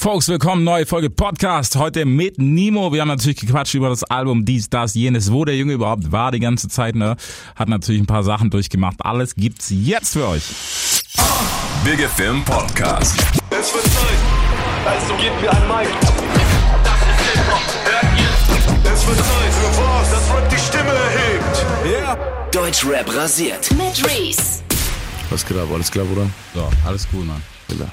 Folks, willkommen, neue Folge Podcast. Heute mit Nimo. Wir haben natürlich gequatscht über das Album Dies, Das, Jenes, wo der Junge überhaupt war die ganze Zeit. Ne? Hat natürlich ein paar Sachen durchgemacht. Alles gibt's jetzt für euch. Big Film Podcast. Es wird Zeit, also gebt mir ein Mic. Das ist Hip-Hop, hört ihr? Es wird Zeit für was, das Rap die Stimme erhebt. Yeah. Deutschrap rasiert. Mit Reese. Was geht ab? Alles klar, Bruder? So, alles cool, Mann. Ja.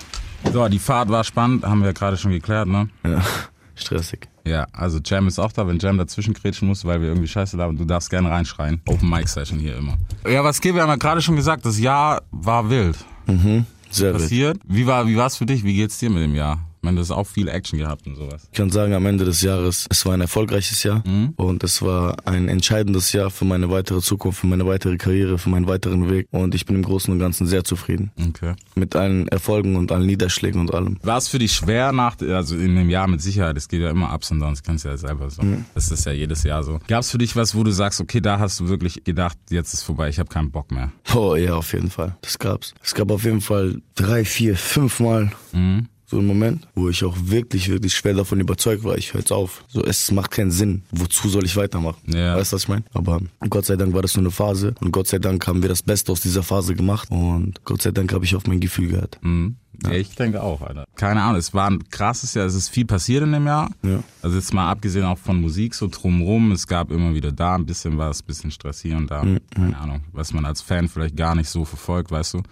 So, die Fahrt war spannend, haben wir ja gerade schon geklärt, ne? ja. Stressig. Ja, also Jam ist auch da, wenn Jam dazwischen kretschen muss, weil wir irgendwie Scheiße labern. Du darfst gerne reinschreien. Open Mic Session hier immer. Ja, was geht? Wir haben ja gerade schon gesagt, das Jahr war wild. Sehr wild. Passiert. Wie war, wie war's für dich? Wie geht's dir mit dem Jahr? Ich meine, du hast auch viel Action gehabt und sowas. Ich kann sagen, am Ende des Jahres, es war ein erfolgreiches Jahr und es war ein entscheidendes Jahr für meine weitere Zukunft, für meine weitere Karriere, für meinen weiteren Weg und ich bin im Großen und Ganzen sehr zufrieden. Okay. Mit allen Erfolgen und allen Niederschlägen und allem. War es für dich schwer nach, also in dem Jahr mit Sicherheit, es geht ja immer Ups und Downs, kannst du ja selber so. Das ist ja jedes Jahr so. Gab es für dich was, wo du sagst, okay, da hast du wirklich gedacht, jetzt ist vorbei, ich habe keinen Bock mehr. Oh ja, auf jeden Fall. Das gab's. Es gab auf jeden Fall drei, vier, fünf Mal so einen Moment, wo ich auch wirklich, wirklich schwer davon überzeugt war. Ich hör's auf. So, es macht keinen Sinn. Wozu soll ich weitermachen? Ja. Weißt du, was ich meine? Aber Gott sei Dank war das nur eine Phase und Gott sei Dank haben wir das Beste aus dieser Phase gemacht und Gott sei Dank habe ich auf mein Gefühl gehört. Mhm. Ja. ich denke auch, Alter. Keine Ahnung, es war ein krasses Jahr, es ist viel passiert in dem Jahr. Ja. Also jetzt mal abgesehen auch von Musik so drumrum, es gab immer wieder da ein bisschen was, bisschen Stress hier und da. Keine Ahnung, was man als Fan vielleicht gar nicht so verfolgt, weißt du.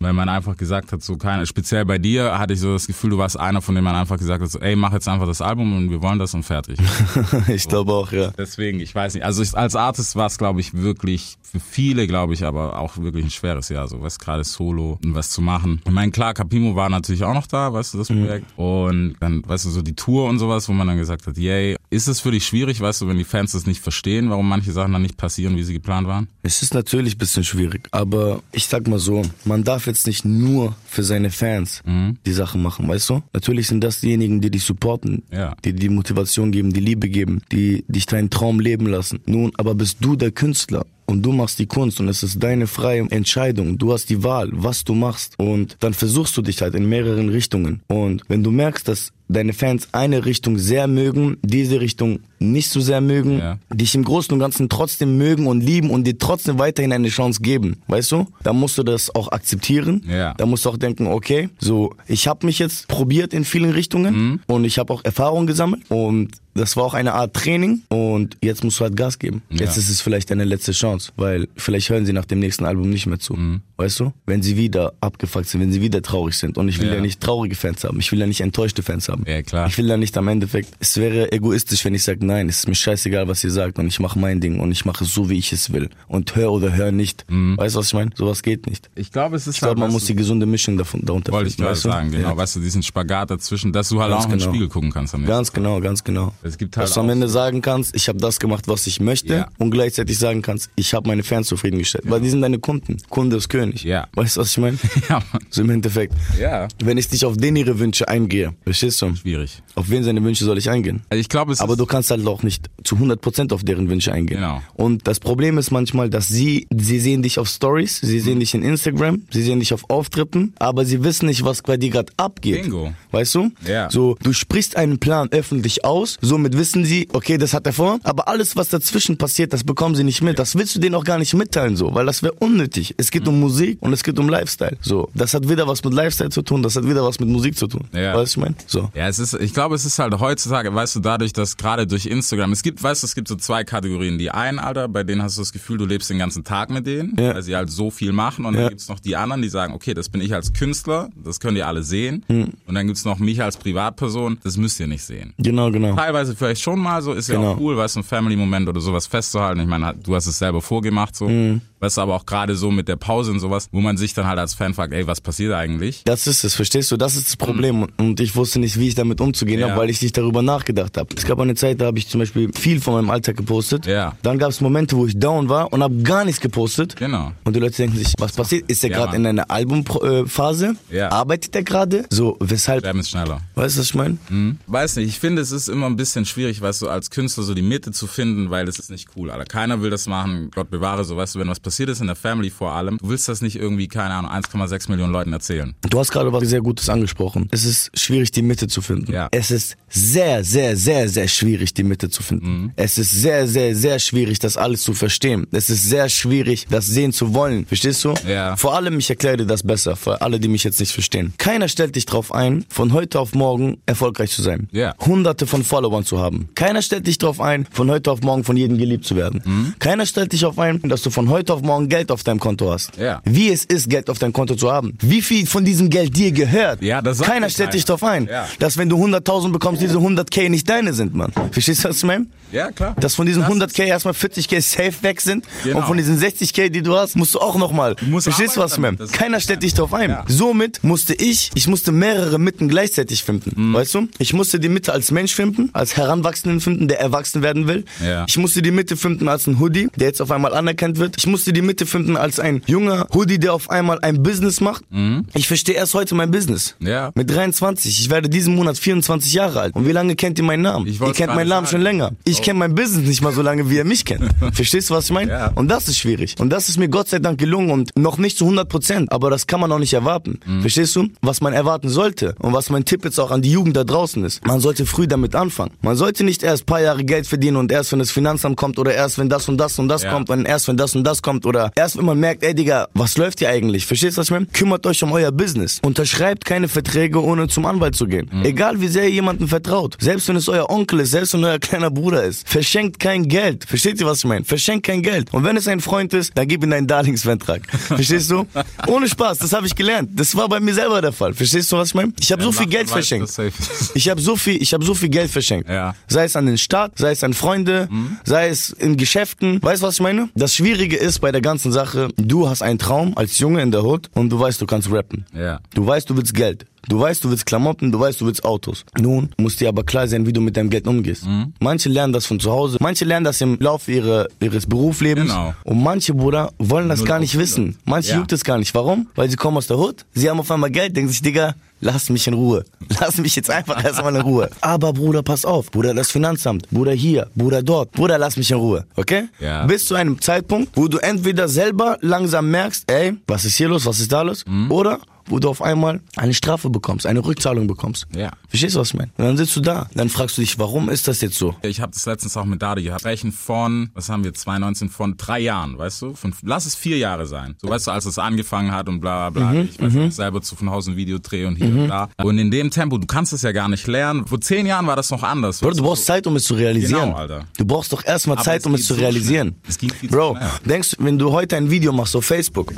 Weil man einfach gesagt hat, so keine, speziell bei dir hatte ich so das Gefühl, du warst einer, von dem man einfach gesagt hat, so, ey, mach jetzt einfach das Album und wir wollen das und fertig. ich glaube auch, ja. Deswegen, ich weiß nicht. Also ich, als Artist war es, glaube ich, wirklich für viele, glaube ich, aber auch wirklich ein schweres Jahr. So was gerade Solo und was zu machen. Ich meine, klar, Capimo war natürlich auch noch da, weißt du, das Projekt. Und dann, weißt du, so die Tour und sowas, wo man dann gesagt hat, yay, ist es für dich schwierig, weißt du, wenn die Fans das nicht verstehen, warum manche Sachen dann nicht passieren, wie sie geplant waren? Es ist natürlich ein bisschen schwierig, aber ich sag mal so, man darf jetzt nicht nur für seine Fans die Sachen machen, weißt du? Natürlich sind das diejenigen, die dich supporten, Ja. die dir die Motivation geben, die Liebe geben, die dich deinen Traum leben lassen. Nun, aber bist du der Künstler und du machst die Kunst und es ist deine freie Entscheidung. Du hast die Wahl, was du machst und dann versuchst du dich halt in mehreren Richtungen. Und wenn du merkst, dass deine Fans eine Richtung sehr mögen, diese Richtung nicht so sehr mögen, Ja. dich im Großen und Ganzen trotzdem mögen und lieben und dir trotzdem weiterhin eine Chance geben, weißt du? Da musst du das auch akzeptieren. Ja. Da musst du auch denken, okay, so, ich habe mich jetzt probiert in vielen Richtungen Mhm. und ich habe auch Erfahrung gesammelt und das war auch eine Art Training und jetzt musst du halt Gas geben. Jetzt Ja. ist es vielleicht deine letzte Chance, weil vielleicht hören sie nach dem nächsten Album nicht mehr zu. Mhm. Weißt du? Wenn sie wieder abgefuckt sind, wenn sie wieder traurig sind. Und ich will ja, Ja. nicht traurige Fans haben. Ich will ja nicht enttäuschte Fans haben. Ja, klar. Ich will ja nicht am Endeffekt, es wäre egoistisch, wenn ich sage, nein, es ist mir scheißegal, was ihr sagt und ich mache mein Ding und ich mache es so, wie ich es will. Und hör oder hör nicht. Weißt du, was ich meine? Sowas geht nicht. Ich glaube, es ist Ich glaube, halt, man muss die gesunde Mischung davon, darunter wollte ich finden, gerade weißt du? sagen, genau, Ja. weißt du, diesen Spagat dazwischen, dass du halt Ganz auch in den genau. Spiegel gucken kannst am Ganz genau, ganz genau. Es gibt halt Dass du am Ende sagen kannst, ich habe das gemacht, was ich möchte Ja. und gleichzeitig sagen kannst, ich habe meine Fans zufriedengestellt. Weil die sind deine Kunden. Kunde ist König. Ja. Weißt du, was ich meine? Ja, Mann. So im Endeffekt. Ja. Wenn ich nicht auf den ihre Wünsche eingehe, verstehst du? Schwierig. Auf wen seine Wünsche soll ich eingehen? Also ich glaube, es Aber du kannst halt auch nicht zu 100% auf deren Wünsche eingehen. Genau. Und das Problem ist manchmal, dass sie, sie sehen dich auf Stories, sie Mhm. sehen dich in Instagram, sie sehen dich auf Auftritten, aber sie wissen nicht, was bei dir gerade abgeht. Bingo. Weißt du? Ja. So, du sprichst einen Plan öffentlich aus, somit wissen sie, okay, das hat er vor, aber alles, was dazwischen passiert, das bekommen sie nicht mit. Das willst du denen auch gar nicht mitteilen, so, weil das wäre unnötig. Es geht um Musik und es geht um Lifestyle. So, das hat wieder was mit Lifestyle zu tun, das hat wieder was mit Musik zu tun. Ja. Weißt du, ich meine? So. Ja, es ist, ich glaube, es ist halt heutzutage, weißt du, dadurch, dass gerade durch Instagram, es gibt, weißt du, es gibt so zwei Kategorien. Die einen, Alter, bei denen hast du das Gefühl, du lebst den ganzen Tag mit denen, Ja. weil sie halt so viel machen. Und Ja. dann gibt's noch die anderen, die sagen, okay, das bin ich als Künstler, das könnt ihr alle sehen. Hm. Und dann gibt's noch mich als Privatperson, das müsst ihr nicht sehen. Genau, genau. Teilweise vielleicht schon mal so, ist ja Genau. auch cool, weißt du, ein Family-Moment oder sowas festzuhalten. Ich meine, du hast es selber vorgemacht, so. Mhm. Weißt du, aber auch gerade so mit der Pause und sowas, wo man sich dann halt als Fan fragt, ey, was passiert eigentlich? Das ist es, verstehst du? Das ist das Problem. Und ich wusste nicht, wie ich damit umzugehen Ja. habe, weil ich nicht darüber nachgedacht habe. Es gab eine Zeit, da habe ich zum Beispiel viel von meinem Alltag gepostet. Ja. Dann gab es Momente, wo ich down war und habe gar nichts gepostet. Genau. Und die Leute denken sich, was passiert? Ist er Ja, gerade in einer Albumphase? Ja. Arbeitet er gerade? So, weshalb? Bleiben ist schneller. Weißt du, was ich meine? Weiß nicht, ich finde, es ist immer ein bisschen schwierig, weißt du, als Künstler so die Mitte zu finden, weil das ist nicht cool, Alter. Keiner will das machen, Gott bewahre, so weißt du, wenn was passiert ist in der Family vor allem, du willst das nicht irgendwie, keine Ahnung, 1,6 Millionen Leuten erzählen. Du hast gerade was sehr Gutes angesprochen. Es ist schwierig, die Mitte zu finden. Ja. Es ist sehr, sehr, sehr, sehr schwierig, die Mitte zu finden. Mhm. Es ist sehr, sehr, sehr schwierig, das alles zu verstehen. Es ist sehr schwierig, das sehen zu wollen. Verstehst du? Ja. Vor allem, ich erkläre dir das besser, für alle, die mich jetzt nicht verstehen. Keiner stellt dich drauf ein, von heute auf morgen erfolgreich zu sein. Ja. Hunderte von Followern zu haben. Keiner stellt dich drauf ein, von heute auf morgen von jedem geliebt zu werden. Mhm. Keiner stellt dich auf ein, dass du von heute auf morgen Geld auf deinem Konto hast. Ja. Wie es ist, Geld auf deinem Konto zu haben. Wie viel von diesem Geld dir gehört. Ja, das sagt Keiner stellt keiner. dich drauf ein, Ja. dass wenn du 100.000 bekommst, diese 100k nicht deine sind, Mann. Verstehst du, was ich meine? Ja, klar. Dass von diesen Das 100k erstmal 40k safe weg sind Genau. und von diesen 60k, die du hast, musst du auch nochmal. Verstehst du, was ich meine? Keiner stellt dich drauf ein. Ja. Somit musste ich, ich musste mehrere Mitten gleichzeitig finden. Mhm. Weißt du? Ich musste die Mitte als Mensch finden, als Heranwachsenden finden, der erwachsen werden will. Ja. Ich musste die Mitte finden als ein Hoodie, der jetzt auf einmal anerkannt wird. Ich musste die Mitte finden als ein junger Hoodie, der auf einmal ein Business macht. Ich verstehe erst heute mein Business. Mhm. Ja. Mit 23. Ich werde diesen Monat 24 Jahre alt. Und wie lange kennt ihr meinen Namen? Ich Ihr kennt meinen Namen sagen. schon länger. Ich kenne mein Business nicht mal so lange, wie er mich kennt. Verstehst du, was ich meine? Ja. Und das ist schwierig. Und das ist mir Gott sei Dank gelungen und noch nicht zu 100 Prozent. Aber das kann man auch nicht erwarten. Mhm. Verstehst du? Was man erwarten sollte und was mein Tipp jetzt auch an die Jugend da draußen ist. Man sollte früh damit anfangen. Man sollte nicht erst ein paar Jahre Geld verdienen und erst wenn das Finanzamt kommt oder erst wenn das und das und das Ja. kommt und erst wenn das und das kommt oder erst wenn man merkt, ey Digga, was läuft hier eigentlich? Verstehst du, was ich meine? Kümmert euch um euer Business. Unterschreibt keine Verträge, ohne zum Anwalt zu gehen. Egal wie sehr ihr jemandem vertraut. Selbst wenn es euer Onkel ist, selbst wenn euer kleiner Bruder ist. Verschenkt kein Geld. Versteht ihr, was ich meine? Verschenkt kein Geld. Und wenn es ein Freund ist, dann gib ihm deinen Darlehensvertrag. Verstehst du? Ohne Spaß, das habe ich gelernt. Das war bei mir selber der Fall. Verstehst du, was ich meine? Ich habe so viel Geld verschenkt. Ich habe so viel, ich habe so viel Geld verschenkt. Ja. Sei es an den Staat, sei es an Freunde, sei es in Geschäften. Weißt du, was ich meine? Das Schwierige ist bei der ganzen Sache, du hast einen Traum als Junge in der Hood und du weißt, du kannst rappen. Ja. Du weißt, du willst Geld. Du weißt, du willst Klamotten, du weißt, du willst Autos. Nun muss dir aber klar sein, wie du mit deinem Geld umgehst. Manche lernen das von zu Hause, manche lernen das im Laufe ihrer, ihres Berufslebens. Genau. Und manche, Bruder, wollen das Null gar nicht wissen. Manche Ja. juckt es gar nicht. Warum? Weil sie kommen aus der Hood, sie haben auf einmal Geld, denken sich, Digga, lass mich in Ruhe. Lass mich jetzt einfach erstmal in Ruhe. Aber Bruder, pass auf. Bruder, das Finanzamt. Bruder, hier. Bruder, dort. Bruder, lass mich in Ruhe. Okay? Ja. Bis zu einem Zeitpunkt, wo du entweder selber langsam merkst, ey, was ist hier los, was ist da los? Mhm. Oder wo du auf einmal eine Strafe bekommst, eine Rückzahlung bekommst. Ja. Verstehst du, was ich meine? Und dann sitzt du da. Dann fragst du dich, warum ist das jetzt so? Ich habe das letztens auch mit Dadi gehabt. Sprechen von, was haben wir, 2019, von drei Jahren, weißt du? Von, lass es vier Jahre sein. So, weißt du, als es angefangen hat und bla bla bla. Mhm, ich weiß nicht, selber zu von Hause ein Video drehe und hier und da. Und in dem Tempo, du kannst es ja gar nicht lernen. Vor zehn Jahren war das noch anders. Bro, du brauchst Zeit, um es zu realisieren. Genau, Alter. Du brauchst doch erstmal Zeit, es um es zu realisieren. Es geht viel zu Bro, schnell. denkst du, wenn du heute ein Video machst auf Facebook,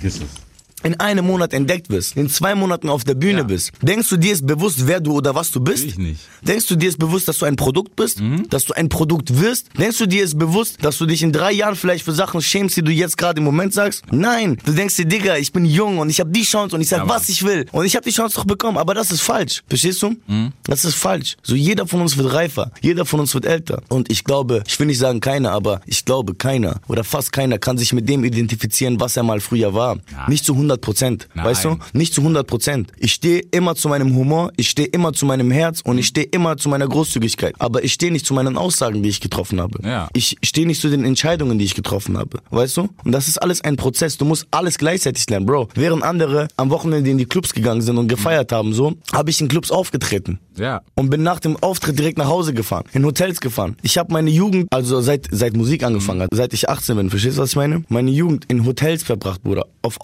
in einem Monat entdeckt wirst, in zwei Monaten auf der Bühne Ja. bist, denkst du dir ist bewusst, wer du oder was du bist? Natürlich nicht. Mhm. Denkst du dir ist bewusst, dass du ein Produkt bist? Dass du ein Produkt wirst? Denkst du dir ist bewusst, dass du dich in drei Jahren vielleicht für Sachen schämst, die du jetzt gerade im Moment sagst? Nein, du denkst dir, Digga, ich bin jung und ich habe die Chance und ich sag, Ja, was ich will. Und ich habe die Chance doch bekommen, aber das ist falsch. Verstehst du? Mhm. Das ist falsch. So jeder von uns wird reifer, jeder von uns wird älter. Und ich glaube, ich will nicht sagen keiner, aber ich glaube keiner oder fast keiner kann sich mit dem identifizieren, was er mal früher war. Nicht zu 100 Prozent. Nein. Weißt du? Nicht zu 100 Prozent. Ich stehe immer zu meinem Humor, ich stehe immer zu meinem Herz und ich stehe immer zu meiner Großzügigkeit. Aber ich stehe nicht zu meinen Aussagen, die ich getroffen habe. Ja. Ich stehe nicht zu den Entscheidungen, die ich getroffen habe. Weißt du? Und das ist alles ein Prozess. Du musst alles gleichzeitig lernen, Bro. Während andere am Wochenende in die Clubs gegangen sind und gefeiert haben, so, habe ich in Clubs aufgetreten. Ja. Und bin nach dem Auftritt direkt nach Hause gefahren, in Hotels gefahren. Ich habe meine Jugend, also seit seit Musik angefangen hat, seit ich 18 bin, verstehst du, was ich meine? Meine Jugend in Hotels verbracht, Bruder, auf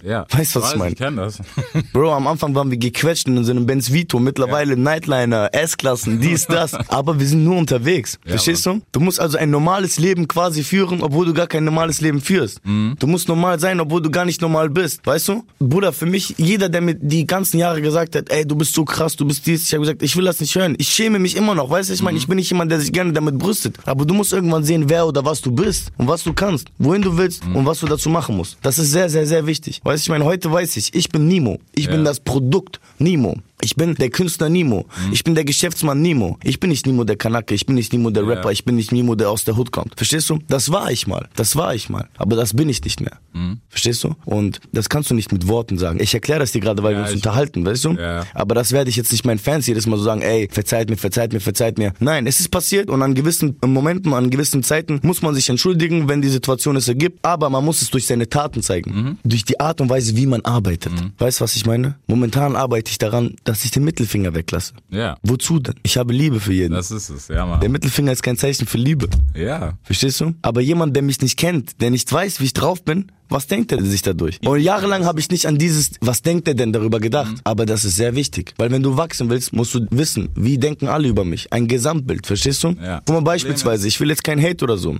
Autobahn. Ja. Weißt du, was ich meine? Ich kenn das. Bro, am Anfang waren wir gequetscht in so einem Benz Vito, mittlerweile Nightliner, S-Klassen, dies, das. Aber wir sind nur unterwegs. Verstehst du? Du musst also ein normales Leben quasi führen, obwohl du gar kein normales Leben führst. Mhm. Du musst normal sein, obwohl du gar nicht normal bist. Weißt du? Bruder, für mich, jeder, der mir die ganzen Jahre gesagt hat, ey, du bist so krass, du bist dies, ich habe gesagt, ich will das nicht hören. Ich schäme mich immer noch. Weißt du, ich meine, Mhm. ich bin nicht jemand, der sich gerne damit brüstet. Aber du musst irgendwann sehen, wer oder was du bist und was du kannst, wohin du willst Mhm. und was du dazu machen musst. Das ist sehr, sehr, sehr wichtig. Weißt du, ich meine, heute weiß ich, ich bin Nimo. Ich bin Ja. das Produkt Nimo. Ich bin der Künstler Nimo. Ich bin der Geschäftsmann Nimo. Ich bin nicht Nimo der Kanake. Ich bin nicht Nimo der Rapper. Ich bin nicht Nimo, der aus der Hood kommt. Verstehst du? Das war ich mal. Das war ich mal. Aber das bin ich nicht mehr. Verstehst du? Und das kannst du nicht mit Worten sagen. Ich erkläre das dir gerade, weil wir uns unterhalten, weißt du? Ja. Aber das werde ich jetzt nicht meinen Fans jedes Mal so sagen, ey, verzeiht mir, verzeiht mir, verzeiht mir. Nein, es ist passiert und an gewissen Momenten, an gewissen Zeiten muss man sich entschuldigen, wenn die Situation es ergibt. Aber man muss es durch seine Taten zeigen. Mhm. Durch die Art und Weise, wie man arbeitet. Weißt du, was ich meine? Momentan arbeite ich daran, dass ich den Mittelfinger weglasse. Ja. Wozu denn? Ich habe Liebe für jeden. Das ist es, ja, Der Mann. Mittelfinger ist kein Zeichen für Liebe. Ja. Verstehst du? Aber jemand, der mich nicht kennt, der nicht weiß, wie ich drauf bin, was denkt er sich dadurch? Und jahrelang habe ich nicht an dieses, was denkt er denn darüber gedacht? Mhm. Aber das ist sehr wichtig. Weil wenn du wachsen willst, musst du wissen, wie denken alle über mich? Ein Gesamtbild, verstehst du? Ja. Guck mal beispielsweise, ich will jetzt kein Hate oder so.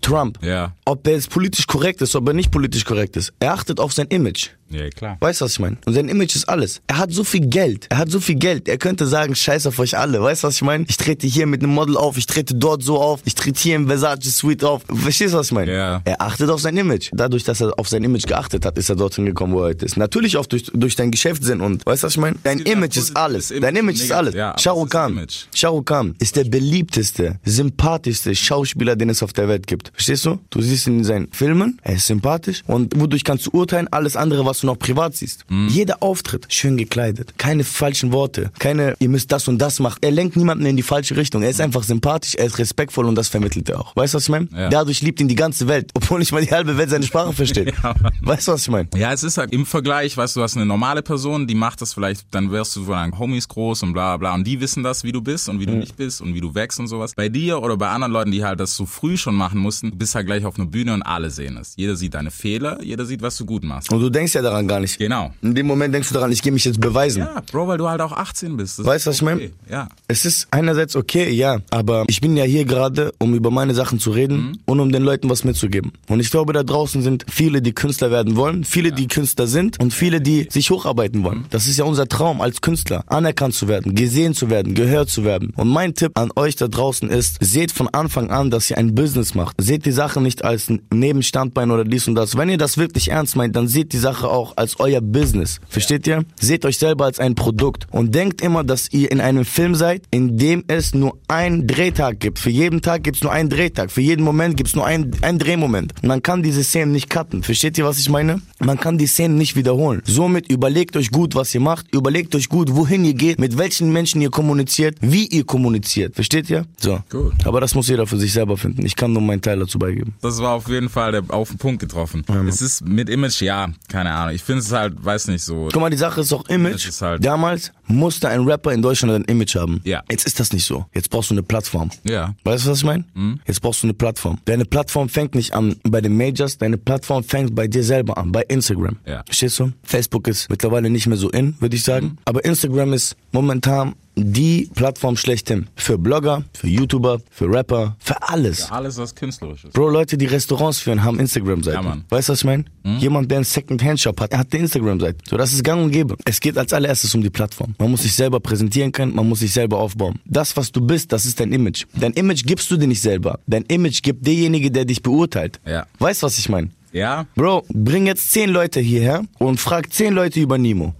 Trump. Ja. Ob er jetzt politisch korrekt ist, ob er nicht politisch korrekt ist. Er achtet auf sein Image. Ja, klar. Weißt du, was ich meine? Und sein Image ist alles. Er hat so viel Geld. Er hat so viel Geld. Er könnte sagen, scheiß auf euch alle. Weißt du, was ich meine? Ich trete hier mit einem Model auf, ich trete dort so auf, ich trete hier im Versace Suite auf. Verstehst du, was ich meine? Ja. Er achtet auf sein Image. Dadurch, dass er auf sein Image geachtet hat, ist er dorthin gekommen, wo er heute ist. Natürlich auch durch, durch dein Geschäftssinn und, weißt du, was ich meine? Dein Image ist alles. Dein Image ist alles. ja, aber Shah das Rukh ist Khan. Image. Shah Rukh Khan ist der beliebteste, sympathischste Schauspieler, den es auf der Welt gibt. Verstehst du? Du siehst ihn in seinen Filmen, er ist sympathisch und wodurch kannst du urteilen, alles andere, was du noch privat siehst. Mhm. Jeder Auftritt, schön gekleidet, keine falschen Worte, keine, ihr müsst das und das machen. Er lenkt niemanden in die falsche Richtung. Er ist einfach sympathisch, er ist respektvoll und das vermittelt er auch. Weißt du, was ich meine? Ja. Dadurch liebt ihn die ganze Welt, obwohl nicht mal die halbe Welt seine Sprache versteht. Ja, Mann. weißt du, was ich meine? Ja, es ist halt im Vergleich, weißt du, du hast eine normale Person, die macht das vielleicht, dann wirst du von deinen Homies groß und bla bla und die wissen das, wie du bist und wie du nicht bist und wie du wächst und sowas. Bei dir oder bei anderen Leuten, die halt das so früh schon machen mussten, du bist halt gleich auf einer Bühne und alle sehen es. Jeder sieht deine Fehler, jeder sieht, was du gut machst. Und du denkst ja daran gar nicht. Genau. In dem Moment denkst du daran, ich gehe mich jetzt beweisen. Ja, Bro, weil du halt auch 18 bist. Das Weißt du, was ich meine? okay. Ja. Es ist einerseits okay, ja, aber ich bin ja hier gerade, um über meine Sachen zu reden Mhm. und um den Leuten was mitzugeben. Und ich glaube, da draußen sind viele, die Künstler werden wollen, viele, die Künstler sind und viele, die sich hocharbeiten Mhm. wollen. Das ist ja unser Traum als Künstler, anerkannt zu werden, gesehen zu werden, gehört zu werden. Und mein Tipp an euch da draußen ist, seht von Anfang an, dass ihr ein Business macht. Seht die Sache nicht als ein Nebenstandbein oder dies und das. Wenn ihr das wirklich ernst meint, dann seht die Sache auch als euer Business. Versteht ihr? Seht euch selber als ein Produkt und denkt immer, dass ihr in einem Film seid, in dem es nur einen Drehtag gibt. Für jeden Tag gibt es nur einen Drehtag. Für jeden Moment gibt es nur einen, einen Drehmoment. Und man kann diese Szenen nicht cutten. Versteht ihr, was ich meine? Man kann die Szenen nicht wiederholen. Somit überlegt euch gut, was ihr macht. Überlegt euch gut, wohin ihr geht, mit welchen Menschen ihr kommuniziert, wie ihr kommuniziert. Versteht ihr? So. Gut. Aber das muss jeder für sich selber finden. Ich kann nur meinen Teil dazu beigeben. Das war auf jeden Fall der, auf den Punkt getroffen. es ist mit Image, ja, keine Ahnung. Ich finde es halt, weiß nicht so. Guck mal, die Sache ist auch Image. Ist halt- Damals musste ein Rapper in Deutschland ein Image haben. Ja. Jetzt ist das nicht so. Jetzt brauchst du eine Plattform. Ja. Weißt du, was ich meine? Mhm. Jetzt brauchst du eine Plattform. Deine Plattform fängt nicht an bei den Majors, deine Plattform fängt bei dir selber an, bei Instagram. Ja. Verstehst du? Facebook ist mittlerweile nicht mehr so in, würde ich sagen. Aber Instagram ist momentan die Plattform schlechthin. Für Blogger, für YouTuber, für Rapper, für alles. Alles, was künstlerisch ist. Bro, Leute, die Restaurants führen, haben Instagram-Seiten. Ja, Mann. weißt du, was ich meine? Jemand, der einen Second-Hand-Shop hat, er hat eine Instagram-Seite. So, das ist gang und gäbe. Es geht als allererstes um die Plattform. Man muss sich selber präsentieren können, man muss sich selber aufbauen. Das, was du bist, das ist dein Image. Dein Image gibst du dir nicht selber. Dein Image gibt derjenige, der dich beurteilt. Ja. Weißt du, was ich meine? Ja? Bro, bring jetzt zehn Leute hierher und frag zehn Leute über Nimo.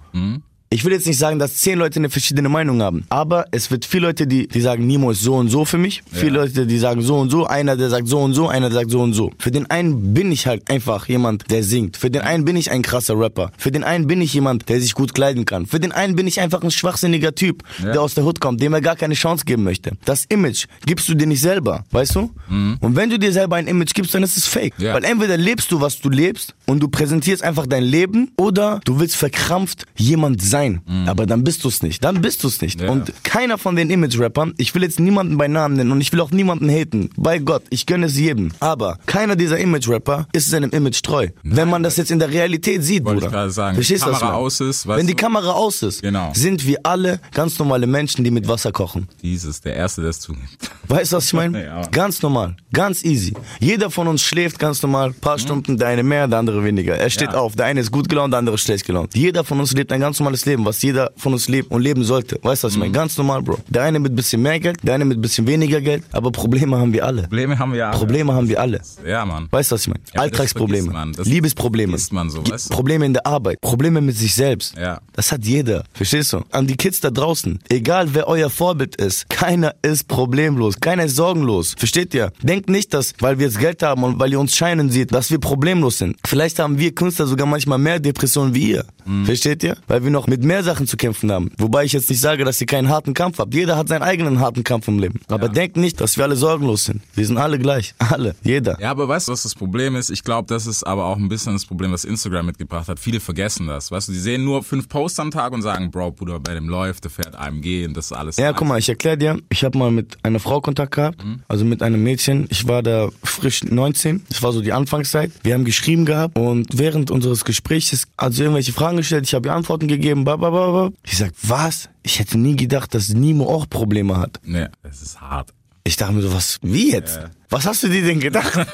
Ich will jetzt nicht sagen, dass zehn Leute eine verschiedene Meinung haben, aber es wird viele Leute, die, die sagen, Nimo ist so und so für mich. Viele Leute, die sagen so und so, einer, der sagt so und so, einer, der sagt so und so. Für den einen bin ich halt einfach jemand, der singt. Für den einen bin ich ein krasser Rapper. Für den einen bin ich jemand, der sich gut kleiden kann. Für den einen bin ich einfach ein schwachsinniger Typ, Ja. der aus der Hut kommt, dem er gar keine Chance geben möchte. Das Image gibst du dir nicht selber, weißt du? Und wenn du dir selber ein Image gibst, dann ist es fake. Ja. Weil entweder lebst du, was du lebst und du präsentierst einfach dein Leben oder du willst verkrampft jemand sein. Aber dann bist du es nicht. Dann bist du es nicht. Ja. Und keiner von den Image-Rappern, ich will jetzt niemanden bei Namen nennen und ich will auch niemanden haten. Bei Gott, ich gönne es jedem. Aber keiner dieser Image-Rapper ist seinem Image treu. Wenn man das jetzt in der Realität sieht, Bruder. ich gerade sagen. Verstehst du, Kamera meine? aus ist, Wenn die du- Kamera aus ist, Genau. sind wir alle ganz normale Menschen, die mit Wasser kochen. Dieses, der Erste, der es zugibt. Weißt du, was ich meine? Ja. Ganz normal, ganz easy. Jeder von uns schläft ganz normal, paar Stunden, der eine mehr, der andere weniger. Er steht Mhm. Ja. auf, der eine ist gut gelaunt, der andere schlecht gelaunt. Jeder von uns lebt ein ganz normales Leben, was jeder von uns lebt und leben sollte. Weißt du, was ich Mhm. meine? Ganz normal, Bro. Der eine mit bisschen mehr Geld, der eine mit bisschen weniger Geld, aber Probleme haben wir alle. Probleme haben wir alle. Probleme haben wir alle. Ja, Mann. Weißt du, was ich meine? Ja, Alltagsprobleme, Liebesprobleme, so, weißt du? Probleme in der Arbeit, Probleme mit sich selbst. Ja. Das hat jeder. Verstehst du? An die Kids da draußen, egal wer euer Vorbild ist, keiner ist problemlos, keiner ist sorgenlos. Versteht ihr? Denkt nicht, dass, weil wir jetzt Geld haben und weil ihr uns scheinen seht, dass wir problemlos sind. Vielleicht haben wir Künstler sogar manchmal mehr Depressionen wie ihr. Mhm. Versteht ihr? Weil wir noch mit mehr Sachen zu kämpfen haben. Wobei ich jetzt nicht sage, dass ihr keinen harten Kampf habt. Jeder hat seinen eigenen harten Kampf im Leben. Aber denkt nicht, dass wir alle sorgenlos sind. Wir sind alle gleich. Alle. Jeder. Ja, aber weißt du, was das Problem ist? Ich glaube, das ist aber auch ein bisschen das Problem, was Instagram mitgebracht hat. Viele vergessen das. Weißt du, die sehen nur fünf Posts am Tag und sagen, Bro, Bruder, bei dem läuft, der fährt AMG und das ist alles. Ja, guck mal, ich erkläre dir, ich habe mal mit einer Frau Kontakt gehabt, also mit einem Mädchen. Ich war da frisch 19, das war so die Anfangszeit. Wir haben geschrieben gehabt und während unseres Gesprächs hat sie irgendwelche Fragen gestellt, ich habe ihr Antworten gegeben, babababa. Ich sag, was? Ich hätte nie gedacht, dass Nimo auch Probleme hat. Nee, das ist hart. Ich dachte mir so, was, wie jetzt? Was hast du dir denn gedacht?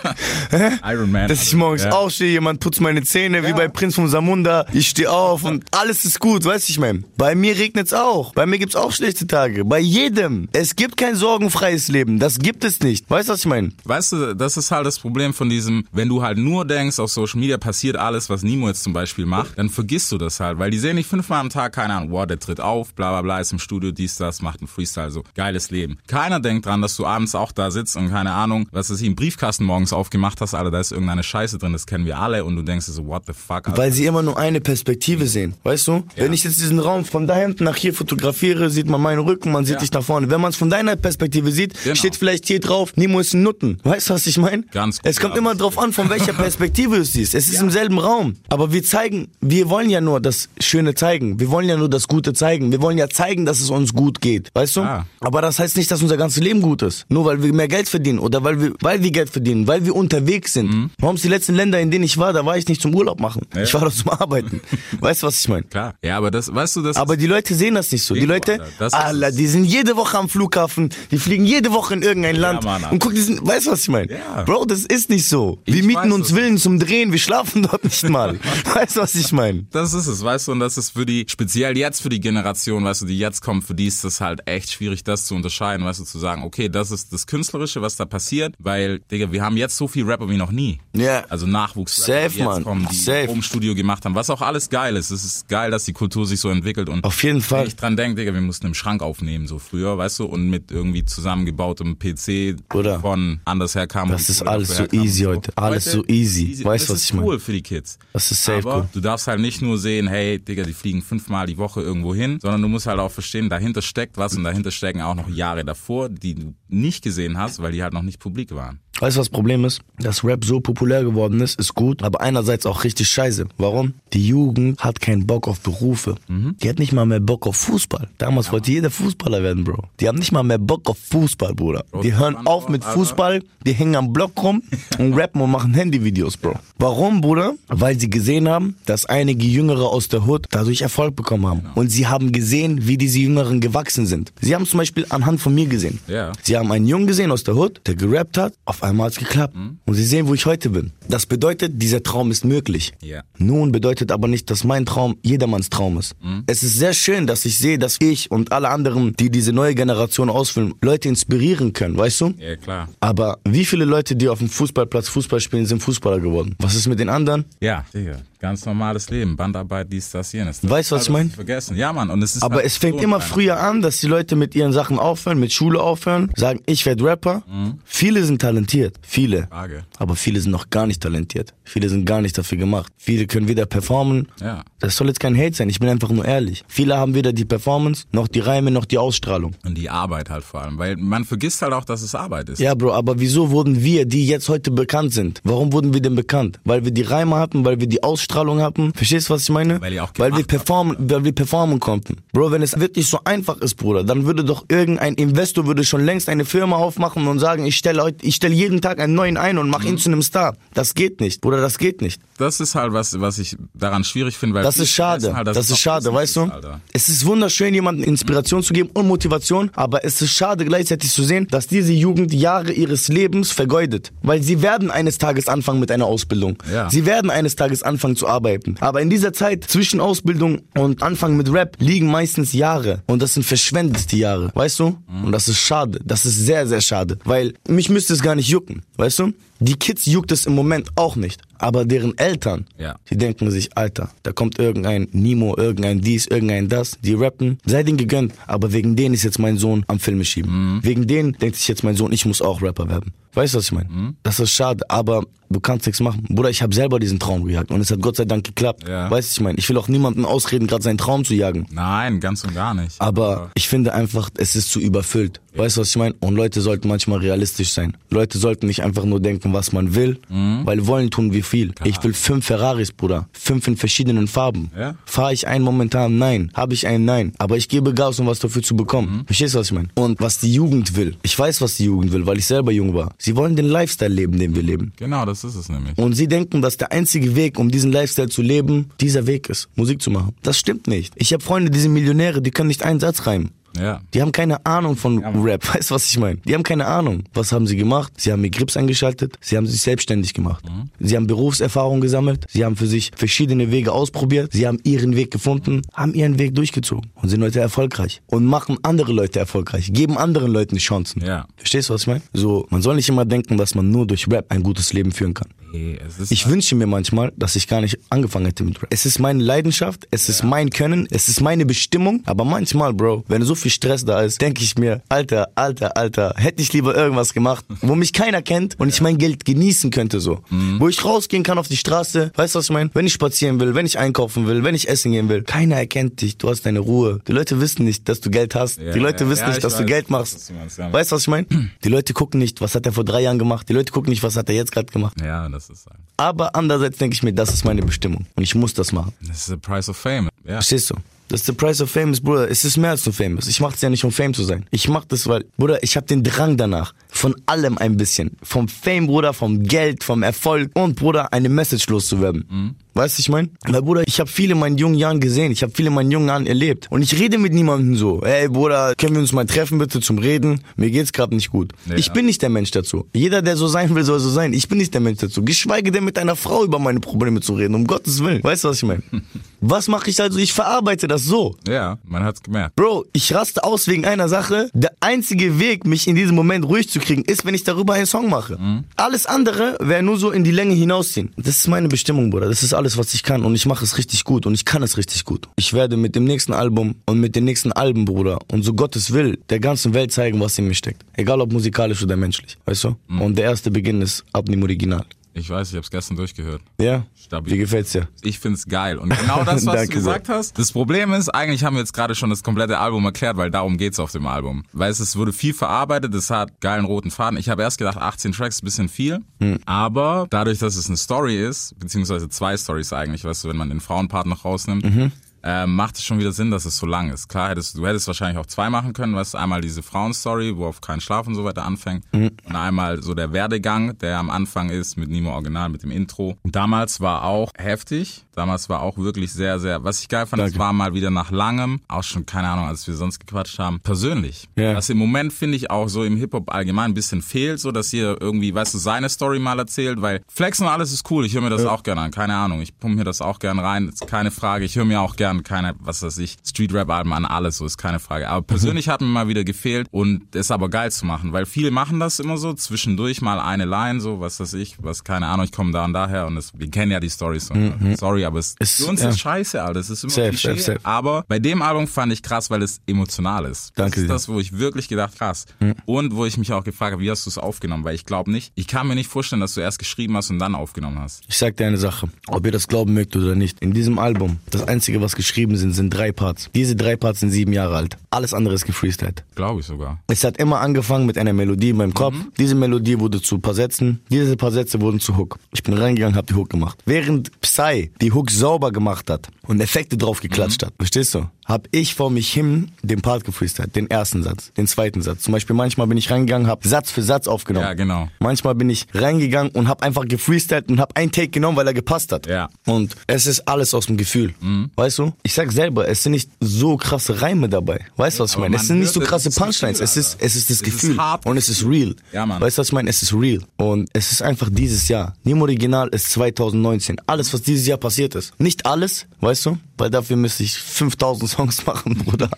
Iron Man. Dass ich morgens Ja. aufstehe, jemand putzt meine Zähne, wie bei Prinz von Samunda. Ich stehe auf und alles ist gut, weißt du, ich mein. Bei mir regnet's auch. Bei mir gibt's auch schlechte Tage. Bei jedem. Es gibt kein sorgenfreies Leben. Das gibt es nicht. Weißt du, was ich mein? Weißt du, das ist halt das Problem von diesem, wenn du halt nur denkst, auf Social Media passiert alles, was Nimo jetzt zum Beispiel macht, dann vergisst du das halt, weil die sehen nicht fünfmal am Tag, keine Ahnung, wow, der tritt auf, bla bla bla, ist im Studio, dies, das, macht einen Freestyle, so geiles Leben. Keiner denkt dran, dass du abends auch da sitzt und keine Ahnung, was ist, einen Briefkasten morgens aufgemacht hast, Alter, da ist irgendeine Scheiße drin, das kennen wir alle und du denkst dir so, what the fuck, Alter. Weil sie immer nur eine Perspektive sehen. Weißt du? Wenn ich jetzt diesen Raum von da hinten nach hier fotografiere, sieht man meinen Rücken, man sieht Ja. dich nach vorne. Wenn man es von deiner Perspektive sieht, Genau. steht vielleicht hier drauf, Nimo ist ein Nutten. Weißt du, was ich meine? Ganz gut, Es kommt ja. immer drauf an, von welcher Perspektive du es siehst. Es ist im selben Raum. Aber wir zeigen, wir wollen ja nur das Schöne zeigen. Wir wollen ja nur das Gute zeigen. Wir wollen ja zeigen, dass es uns gut geht. Weißt du? Ah. Aber das heißt nicht, dass unser ganzes Leben gut ist. Nur weil wir mehr Geld verdienen oder weil wir, weil wir Geld verdienen, weil wir unterwegs sind. Mhm. Warum ist die letzten Länder, in denen ich war, da war ich nicht zum Urlaub machen. Ich war doch zum Arbeiten. weißt du, was ich meine? Klar. Ja, aber das, weißt du, das Aber die Leute sehen das nicht so. Die Leute, es. die sind jede Woche am Flughafen, die fliegen jede Woche in irgendein Land Mann, und guck, die sind, weißt du, was ich meine? Ja. Bro, das ist nicht so. Wir Ich mieten uns das. Villen zum Drehen, wir schlafen dort nicht mal. weißt du, was ich meine? Das ist es, weißt du, und das ist für die, speziell jetzt für die Generation, weißt du, die jetzt kommt, für die ist das halt echt schwierig, das zu unterscheiden, weißt du, zu sagen, okay, das ist das Künstlerische, was da passiert, weil, Digga, wir haben jetzt so viel Rapper wie noch nie. Ja. Also Nachwuchs, Safe, die jetzt kommen, die Safe. Home Studio gemacht haben, was auch alles geil ist. Es ist geil, dass die Kultur sich so entwickelt und Auf jeden Fall. wenn ich dran denke, Digga, wir mussten im Schrank aufnehmen, so früher, weißt du, und mit irgendwie zusammengebautem PC Bruder, von anders herkam. das ist alles so easy heute. Alles so easy. Weißt das du, was ist ich meine? cool für die Kids. Das ist safe Aber cool. du darfst halt nicht nur sehen, hey, Digga, die fliegen fünfmal die Woche irgendwo hin, sondern du musst halt auch verstehen, dahinter steckt was und dahinter stecken auch noch Jahre davor, die du nicht gesehen hast, weil die halt noch nicht publik waren. Weißt du, was das Problem ist? Dass Rap so populär geworden ist, ist gut, aber einerseits auch richtig scheiße. Warum? Die Jugend hat keinen Bock auf Berufe. Die hat nicht mal mehr Bock auf Fußball. Damals wollte jeder Fußballer werden, Bro. Die haben nicht mal mehr Bock auf Fußball, Bruder. Die hören auf mit Fußball, die hängen am Block rum und rappen und machen Handyvideos, Bro. Warum, Bruder? Weil sie gesehen haben, dass einige Jüngere aus der Hood dadurch Erfolg bekommen haben. Und sie haben gesehen, wie diese Jüngeren gewachsen sind. Sie haben zum Beispiel anhand von mir gesehen. Ja. Sie haben einen Jungen gesehen aus der Hood, der gerappt hat. Auf einmal hat's geklappt. Und sie sehen, wo ich heute bin. Das bedeutet, dieser Traum ist möglich. Ja. Nun bedeutet aber nicht, dass mein Traum jedermanns Traum ist. Es ist sehr schön, dass ich sehe, dass ich und alle anderen, die diese neue Generation ausfüllen, Leute inspirieren können, weißt du? Ja, klar. Aber wie viele Leute, die auf dem Fußballplatz Fußball spielen, sind Fußballer geworden? Was ist mit den anderen? Ja, Digga. Ganz normales Leben. Bandarbeit, dies, das, jenes. Das Weißt du, was ich alles mein? Vergessen. Ja, Mann. Und es ist Aber halt es fängt immer früher an, dass die Leute mit ihren Sachen aufhören, mit Schule aufhören, sagen, ich werde Rapper. Viele sind talentiert, viele. Frage. Aber viele sind noch gar nicht talentiert. Viele sind gar nicht dafür gemacht. Viele können weder performen. Ja. Das soll jetzt kein Hate sein, ich bin einfach nur ehrlich. Viele haben weder die Performance, noch die Reime, noch die Ausstrahlung. Und die Arbeit halt vor allem. Weil man vergisst halt auch, dass es Arbeit ist. Ja, Bro, aber wieso wurden wir, die jetzt heute bekannt sind, warum wurden wir denn bekannt? Weil wir die Reime hatten, weil wir die Ausstrahlung Ausstrahlung hatten. Verstehst du, was ich meine? Weil weil wir gemacht habt. performen, weil wir performen konnten. Bro, wenn es wirklich so einfach ist, Bruder, dann würde doch irgendein Investor würde schon längst eine Firma aufmachen und sagen, ich stelle heute, ich stelle jeden Tag einen neuen ein und mache Mhm. ihn zu einem Star. Das geht nicht, Bruder, das geht nicht. Das ist halt was, was ich daran schwierig finde, weil Das ist schade. Halt, das es ist schade, weißt du? Alter. Es ist wunderschön, jemandem Inspiration zu geben und Motivation, aber es ist schade gleichzeitig zu sehen, dass diese Jugend Jahre ihres Lebens vergeudet. Weil sie werden eines Tages anfangen mit einer Ausbildung. Ja. Sie werden eines Tages anfangen zu arbeiten. Aber in dieser Zeit zwischen Ausbildung und Anfang mit Rap liegen meistens Jahre. Und das sind verschwendete Jahre, weißt du? Und das ist schade. Das ist sehr, sehr schade. Weil mich müsste es gar nicht jucken, weißt du? Die Kids juckt es im Moment auch nicht. Aber deren Eltern, Ja. die denken sich, Alter, da kommt irgendein Nimo, irgendein dies, irgendein das, die rappen, sei denen gegönnt, aber wegen denen ist jetzt mein Sohn am Filme schieben. Wegen denen denkt sich jetzt mein Sohn, ich muss auch Rapper werden. Weißt du, was ich meine? Das ist schade, aber du kannst nichts machen. Bruder, ich habe selber diesen Traum gejagt und es hat Gott sei Dank geklappt. Ja. Weißt du, ich meine? Ich will auch niemanden ausreden, gerade seinen Traum zu jagen. Nein, ganz und gar nicht. Aber ich finde einfach, es ist zu überfüllt. Weißt du, was ich meine? Und Leute sollten manchmal realistisch sein. Leute sollten nicht einfach nur denken, was man will, Mhm. weil wollen tun wir viel. Ich will fünf Ferraris, Bruder. Fünf in verschiedenen Farben. Ja. Fahre ich einen momentan? Nein. Habe ich einen? Nein. Aber ich gebe Gas, um was dafür zu bekommen. Mhm. Verstehst du, was ich meine? Und was die Jugend will. Ich weiß, was die Jugend will, weil ich selber jung war. Sie wollen den Lifestyle leben, den wir leben. Genau, das ist es nämlich. Und sie denken, dass der einzige Weg, um diesen Lifestyle zu leben, dieser Weg ist, Musik zu machen. Das stimmt nicht. Ich habe Freunde, die sind Millionäre, die können nicht einen Satz reimen. Ja. Die haben keine Ahnung von Rap. Weißt du, was ich meine? Die haben keine Ahnung. Was haben sie gemacht? Sie haben ihr Grips eingeschaltet. Sie haben sich selbstständig gemacht. Sie haben Berufserfahrung gesammelt. Sie haben für sich verschiedene Wege ausprobiert. Sie haben ihren Weg gefunden, haben ihren Weg durchgezogen und sind heute erfolgreich und machen andere Leute erfolgreich, geben anderen Leuten Chancen. Ja. Verstehst du, was ich meine? So, man soll nicht immer denken, dass man nur durch Rap ein gutes Leben führen kann. Ist Ich wünsche mir manchmal, dass ich gar nicht angefangen hätte mit Rap. Es ist meine Leidenschaft, es ist mein Können, es ist meine Bestimmung. Aber manchmal, Bro, wenn so viel Stress da ist, denke ich mir, Alter, Alter, Alter, hätte ich lieber irgendwas gemacht, wo mich keiner kennt und ich mein Geld genießen könnte so. Wo ich rausgehen kann auf die Straße, weißt du, was ich meine? Wenn ich spazieren will, wenn ich einkaufen will, wenn ich essen gehen will. Keiner erkennt dich, du hast deine Ruhe. Die Leute wissen nicht, dass du Geld hast. Ja, die Leute ja, wissen ja, nicht, ich dass du weiß, Geld was machst. du meinst, ja. Weißt du, was ich meine? Die Leute gucken nicht, was hat er vor drei Jahren gemacht. Die Leute gucken nicht, was hat er jetzt gerade gemacht. Ja, das ist halt. Aber andererseits denke ich mir, das ist meine Bestimmung und ich muss das machen. Das ist the price of fame. Ja. Verstehst du? Das ist the price of famous, Bruder. Es ist mehr als nur famous. Ich mach das ja nicht, um Fame zu sein. Ich mach das, weil, Bruder, ich habe den Drang danach. Von allem ein bisschen. Vom Fame, Bruder, vom Geld, vom Erfolg und, Bruder, eine Message loszuwerden. Weißt du, ich mein? Weil, Bruder, ich habe viele in meinen jungen Jahren gesehen. Ich habe viele in meinen jungen Jahren erlebt. Und ich rede mit niemandem so. Ey, Bruder, können wir uns mal treffen bitte zum Reden? Mir geht's gerade nicht gut. Ja. Ich bin nicht der Mensch dazu. Jeder, der so sein will, soll so sein. Ich bin nicht der Mensch dazu. Geschweige denn mit einer Frau über meine Probleme zu reden. Um Gottes Willen. Weißt du, was ich meine? Was mache ich also? Ich verarbeite das so. Ja, man hat's gemerkt. Bro, ich raste aus wegen einer Sache. Der einzige Weg, mich in diesem Moment ruhig zu kriegen, ist, wenn ich darüber einen Song mache. Alles andere wäre nur so in die Länge hinausziehen. Das ist meine Bestimmung, Bruder. Das ist alles, was ich kann. Und ich mache es richtig gut. Und ich kann es richtig gut. Ich werde mit dem nächsten Album und mit den nächsten Alben, Bruder, und so Gottes will, der ganzen Welt zeigen, was in mir steckt. Egal ob musikalisch oder menschlich. Weißt du? Und der erste Beginn ist ab dem Original. Ich weiß, ich hab's gestern durchgehört. Ja? Stabil. Wie gefällt's dir? Ich find's geil. Und genau das, was du gesagt hast. Das Problem ist, eigentlich haben wir jetzt gerade schon das komplette Album erklärt, weil darum geht's auf dem Album. Weil es, es wurde viel verarbeitet, es hat geilen roten Faden. Ich habe erst gedacht, 18 Tracks ist ein bisschen viel. Hm. Aber dadurch, dass es eine Story ist, beziehungsweise zwei Stories eigentlich, weißt du, wenn man den Frauenpart noch rausnimmt, Mhm. Ähm, macht es schon wieder Sinn, dass es so lang ist. Klar, hättest, du hättest wahrscheinlich auch zwei machen können, weißt einmal diese Frauenstory, wo auf keinen Schlaf und so weiter anfängt. Mhm. Und einmal so der Werdegang, der am Anfang ist mit Nimo Original, mit dem Intro. Und damals war auch heftig. Damals war auch wirklich sehr, sehr, was ich geil fand, es Danke. war mal wieder nach langem, auch schon, keine Ahnung, als wir sonst gequatscht haben, persönlich. Ja. Was im Moment, finde ich, auch so im Hip-Hop allgemein ein bisschen fehlt, so dass ihr irgendwie, weißt du, seine Story mal erzählt, weil Flex und alles ist cool, ich höre mir das auch gerne an, keine Ahnung, ich pumpe mir das auch gerne rein, keine Frage, ich höre mir auch gerne, keine, was weiß ich, Street-Rap-Alben an, alles, so ist keine Frage. Aber persönlich hat mir mal wieder gefehlt und es aber geil zu machen, weil viele machen das immer so, zwischendurch mal eine Line, so, was weiß ich, was, keine Ahnung, ich komme da und daher und es, wir kennen ja die Storys, so, sorry, aber es, Es- für uns ja. ist scheiße, Alter, es ist immer Safe, Klischee, safe, safe. aber bei dem Album fand ich krass, weil es emotional ist. Danke Das ist dir. das, wo ich wirklich gedacht, krass. Und wo ich mich auch gefragt habe, wie hast du es aufgenommen? Weil ich glaube nicht, ich kann mir nicht vorstellen, dass du erst geschrieben hast und dann aufgenommen hast. Ich sag dir eine Sache, ob ihr das glauben mögt oder nicht. In diesem Album, das Einzige, was geschrieben sind, sind drei Parts. Diese drei Parts sind sieben Jahre alt. Alles andere ist gefreestylt. Glaube ich sogar. Es hat immer angefangen mit einer Melodie in meinem Kopf. Diese Melodie wurde zu paar Sätzen. Diese paar Sätze wurden zu Hook. Ich bin reingegangen, hab die Hook gemacht. Während Psy die Hook sauber gemacht hat und Effekte drauf geklatscht hat, verstehst du? Hab ich vor mich hin den Part gefreestylt, den ersten Satz, den zweiten Satz. Zum Beispiel manchmal bin ich reingegangen, hab Satz für Satz aufgenommen. Ja, genau. Manchmal bin ich reingegangen und hab einfach gefreestylt und hab einen Take genommen, weil er gepasst hat. Ja. Und es ist alles aus dem Gefühl. Weißt du? Ich sag selber, es sind nicht so krasse Reime dabei. Weißt du, was ich meine? Es sind nicht so krasse ist Punchlines. Es ist, es ist das Es ist Gefühl. hart und es ist real. Ja, Mann. Weißt du, was ich meine? Es ist real. Und es ist einfach dieses Jahr. Nemo Original ist 2019. Alles, was dieses Jahr passiert ist. Nicht alles, weißt du? Weil dafür müsste ich 5000 Songs machen, Bruder.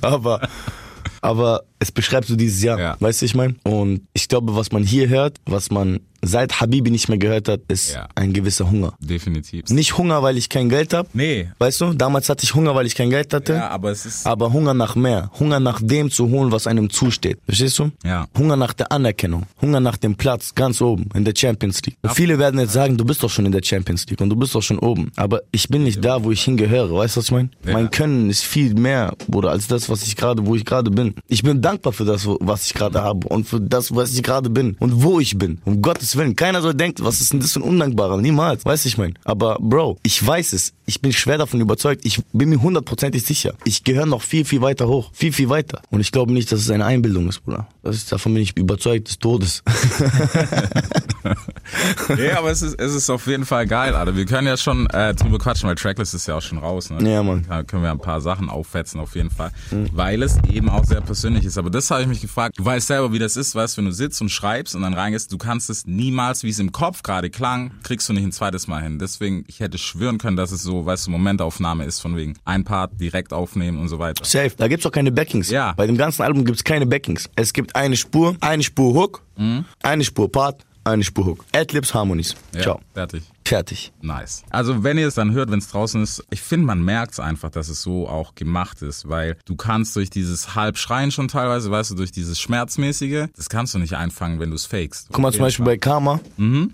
aber, aber es beschreibt so dieses Jahr. Ja. Weißt du, ich meine? Und ich glaube, was man hier hört, was man seit Habibi nicht mehr gehört hat, ist Ja. ein gewisser Hunger. Definitiv. Nicht Hunger, weil ich kein Geld habe. Nee. Weißt du, damals hatte ich Hunger, weil ich kein Geld hatte. Ja, aber es ist. Aber Hunger nach mehr. Hunger nach dem zu holen, was einem zusteht. Verstehst du? Ja. Hunger nach der Anerkennung. Hunger nach dem Platz ganz oben in der Champions League. Und viele werden jetzt sagen, du bist doch schon in der Champions League und du bist doch schon oben. Aber ich bin nicht da, wo ich hingehöre. Weißt du, was ich meine? Ja. Mein Können ist viel mehr, Bruder, als das, was ich gerade, wo ich gerade bin. Ich bin dankbar für das, was ich gerade habe und für das, was ich gerade bin und wo ich bin. Um Gottes Willen. Keiner soll denken, was ist denn das für ein Undankbarer? Niemals. Weißt du, ich meine. Aber Bro, ich weiß es. Ich bin schwer davon überzeugt. Ich bin mir hundertprozentig sicher. Ich gehöre noch viel, viel weiter hoch. Viel, viel weiter. Und ich glaube nicht, dass es eine Einbildung ist, Bruder. Das ist, davon bin ich überzeugt des Todes. nee, aber es ist, es ist auf jeden Fall geil, Alter. Wir können ja schon äh, drüber quatschen, weil Tracklist ist ja auch schon raus. Ne? Ja, Mann. Da können wir ein paar Sachen auffetzen, auf jeden Fall. Weil es eben auch sehr persönlich ist. Aber das habe ich mich gefragt. Du weißt selber, wie das ist, weißt wenn du sitzt und schreibst und dann reingehst, du kannst es niemals, wie es im Kopf gerade klang, kriegst du nicht ein zweites Mal hin. Deswegen, ich hätte schwören können, dass es so, weißt du, Momentaufnahme ist, von wegen ein Part direkt aufnehmen und so weiter. Safe. Da gibt's auch keine Backings. Ja. Bei dem ganzen Album gibt's keine Backings. Es gibt eine Spur, eine Spur Hook, eine Spur Part, eine Spur Hook. Adlibs, Harmonies. Ja, Ciao. fertig. Fertig. Nice. Also wenn ihr es dann hört, wenn es draußen ist, ich finde, man merkt es einfach, dass es so auch gemacht ist, weil du kannst durch dieses Halbschreien schon teilweise, weißt du, durch dieses Schmerzmäßige, das kannst du nicht einfangen, wenn du es fakest. Guck mal zum Beispiel bei Karma.